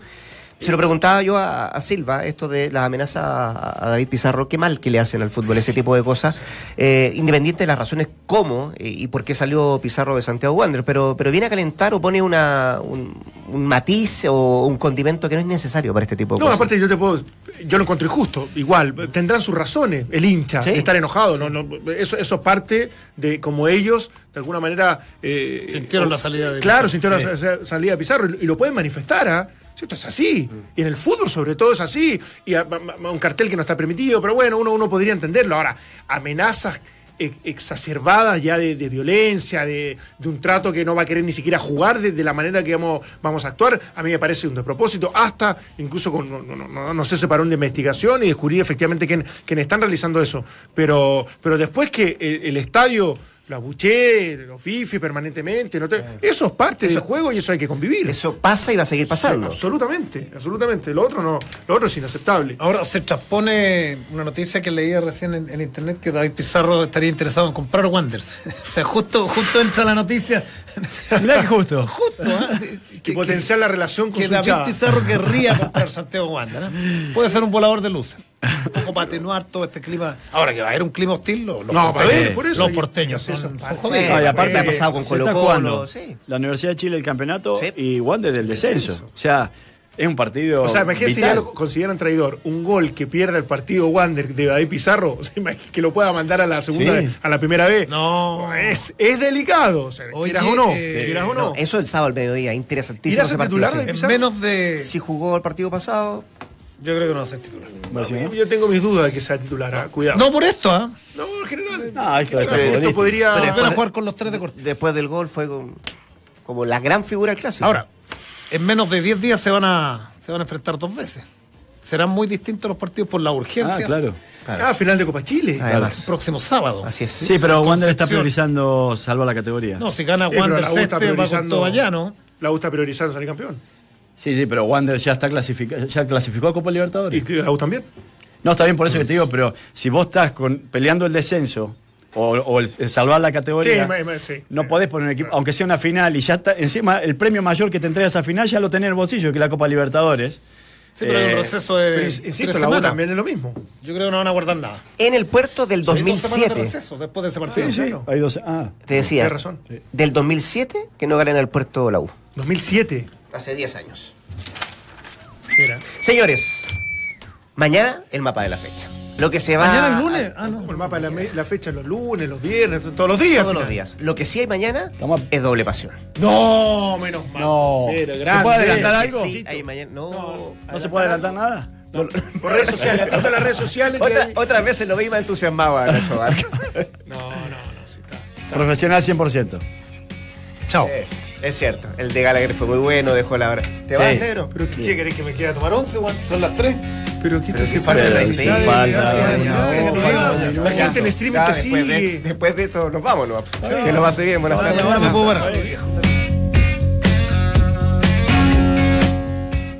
se lo preguntaba yo a, a Silva, esto de las amenazas a, a David Pizarro, qué mal que le hacen al fútbol ese tipo de cosas, eh, independiente de las razones cómo eh, y por qué salió Pizarro de Santiago Wanderers, pero, pero viene a calentar o pone una, un, un matiz o un condimento que no es necesario para este tipo de No, cosas. aparte yo te puedo. Yo lo encontré injusto. Igual, tendrán sus razones, el hincha, Sí. de estar enojado. No, no, eso, eso parte de como ellos, de alguna manera. eh, Sintieron la salida de Claro, Pizarro. sintieron Sí. la sa- salida de Pizarro y, y lo pueden manifestar, ¿ah? Esto es así. Y en el fútbol, sobre todo, es así. Y a- un cartel que no está permitido, pero bueno, uno, uno podría entenderlo. Ahora, amenazas ex- exacerbadas ya de, de violencia, de, de un trato que no va a querer ni siquiera jugar de, de la manera que vamos, a actuar, a mí me parece un despropósito, hasta incluso con, no, no, no, no se paró una investigación y descubrir efectivamente quién, quién están realizando eso. Pero, pero después que el, el estadio lo abuchee, lo pife permanentemente, no te- eso es parte del juego y eso hay que convivir. Eso pasa y va a seguir pasando. Sí, absolutamente, absolutamente. Lo otro no, lo otro es inaceptable. Ahora se transpone una noticia que leía recién en, en internet que David Pizarro estaría interesado en comprar Wanderers. [laughs] o sea, justo, justo entra la noticia. [laughs] Mirá que justo. justo, ¿ah? [laughs] Que potenciar la relación con que su David hinchada. Pizarro querría comprar Santiago Wander. ¿no? Puede ser un volador de luces. Un poco para atenuar todo este clima. Ahora que va a haber un clima hostil, los, los No, porteños- por eso. los porteños eso son, son parte- jodidos. Eh, No, y aparte ha pasado con Colo Colo, sí. la Universidad de Chile el campeonato Sí. y Wander el descenso. Descenso. O sea, es un partido O sea, imagínense si ya lo consideran traidor. Un gol que pierda el partido Wander de David Pizarro, [laughs] o sea, imagínate que lo pueda mandar a la segunda, Sí. a la primera vez. No. Es, es delicado. O sea, Oye, quieras o no. eh, quieras o no. No, eso el sábado al mediodía, interesantísimo ¿Irá a ese partido. titular sí. de- En menos de. Si jugó el partido pasado, Yo creo que no va a ser titular. Yo tengo mis dudas de que sea titular. ¿ah? Cuidado. No por esto, ¿ah? No, en general. No, es que Esto podría. Pero Van después a de- jugar con los tres de corte. después del gol fue con- como la gran figura del clásico. Ahora, en menos de 10 días se van a se van a enfrentar dos veces. Serán muy distintos los partidos por la urgencia. Ah, claro. Ah, final de Copa Chile. Además, Próximo sábado. así es. Sí, pero Wander está priorizando salvar la categoría. No, si gana Eh, Wander la U está Ceste, va con todo allá, ¿no? La U está priorizando salir campeón. Sí, sí, pero Wander ya está clasificado, ya clasificó a Copa Libertadores. Y la U también. No, está bien por eso que te digo, pero si vos estás con, peleando el descenso o, o el, el salvar la categoría, Sí, sí. no podés poner un equipo, aunque sea una final y ya está, encima el premio mayor que te entrega esa final ya lo tenés en el bolsillo, que es la Copa Libertadores. Sí, pero hay Eh, un receso de. Pero tres insisto, la U también es lo mismo. Yo creo que no van a guardar nada. En el puerto del Hay dos semanas de 2007, receso después de ese partido. Sí, sí, hay dos. Ah, te decía, Tienes razón. del 2007 que no gana en el puerto la U. 2007. Hace 10 años. Mira. Señores, mañana el mapa de la fecha. Lo que se va ¿Mañana el lunes? Ah, no. Como el mapa de la, la fecha los lunes, los viernes, todos los días. todos los días. Lo que sí hay mañana Estamos es doble pasión. No, menos mal. No. Pero ¿Se puede adelantar algo? Sí, hay mañana. No. ¿No se puede adelantar nada? Por redes sociales, a las redes sociales. Otra, hay- otras veces lo vi más entusiasmado a Nacho [laughs] Barca. No, no, no. sí está. Profesional 100%. Chao. Eh, es cierto, el de Gallagher fue muy bueno, dejó la hora. ¿Te vas, negro? ¿Pero ¿Qué qué? querés que me quede a tomar 11, Juan? Son las 3. ¿Pero te si hace falta la falta, La gente en streaming Ya, te después, de, sigue. después de esto nos vamos, ¿no? Que lo pase bien, buenas tardes. Ahora me puedo parar. Viejo,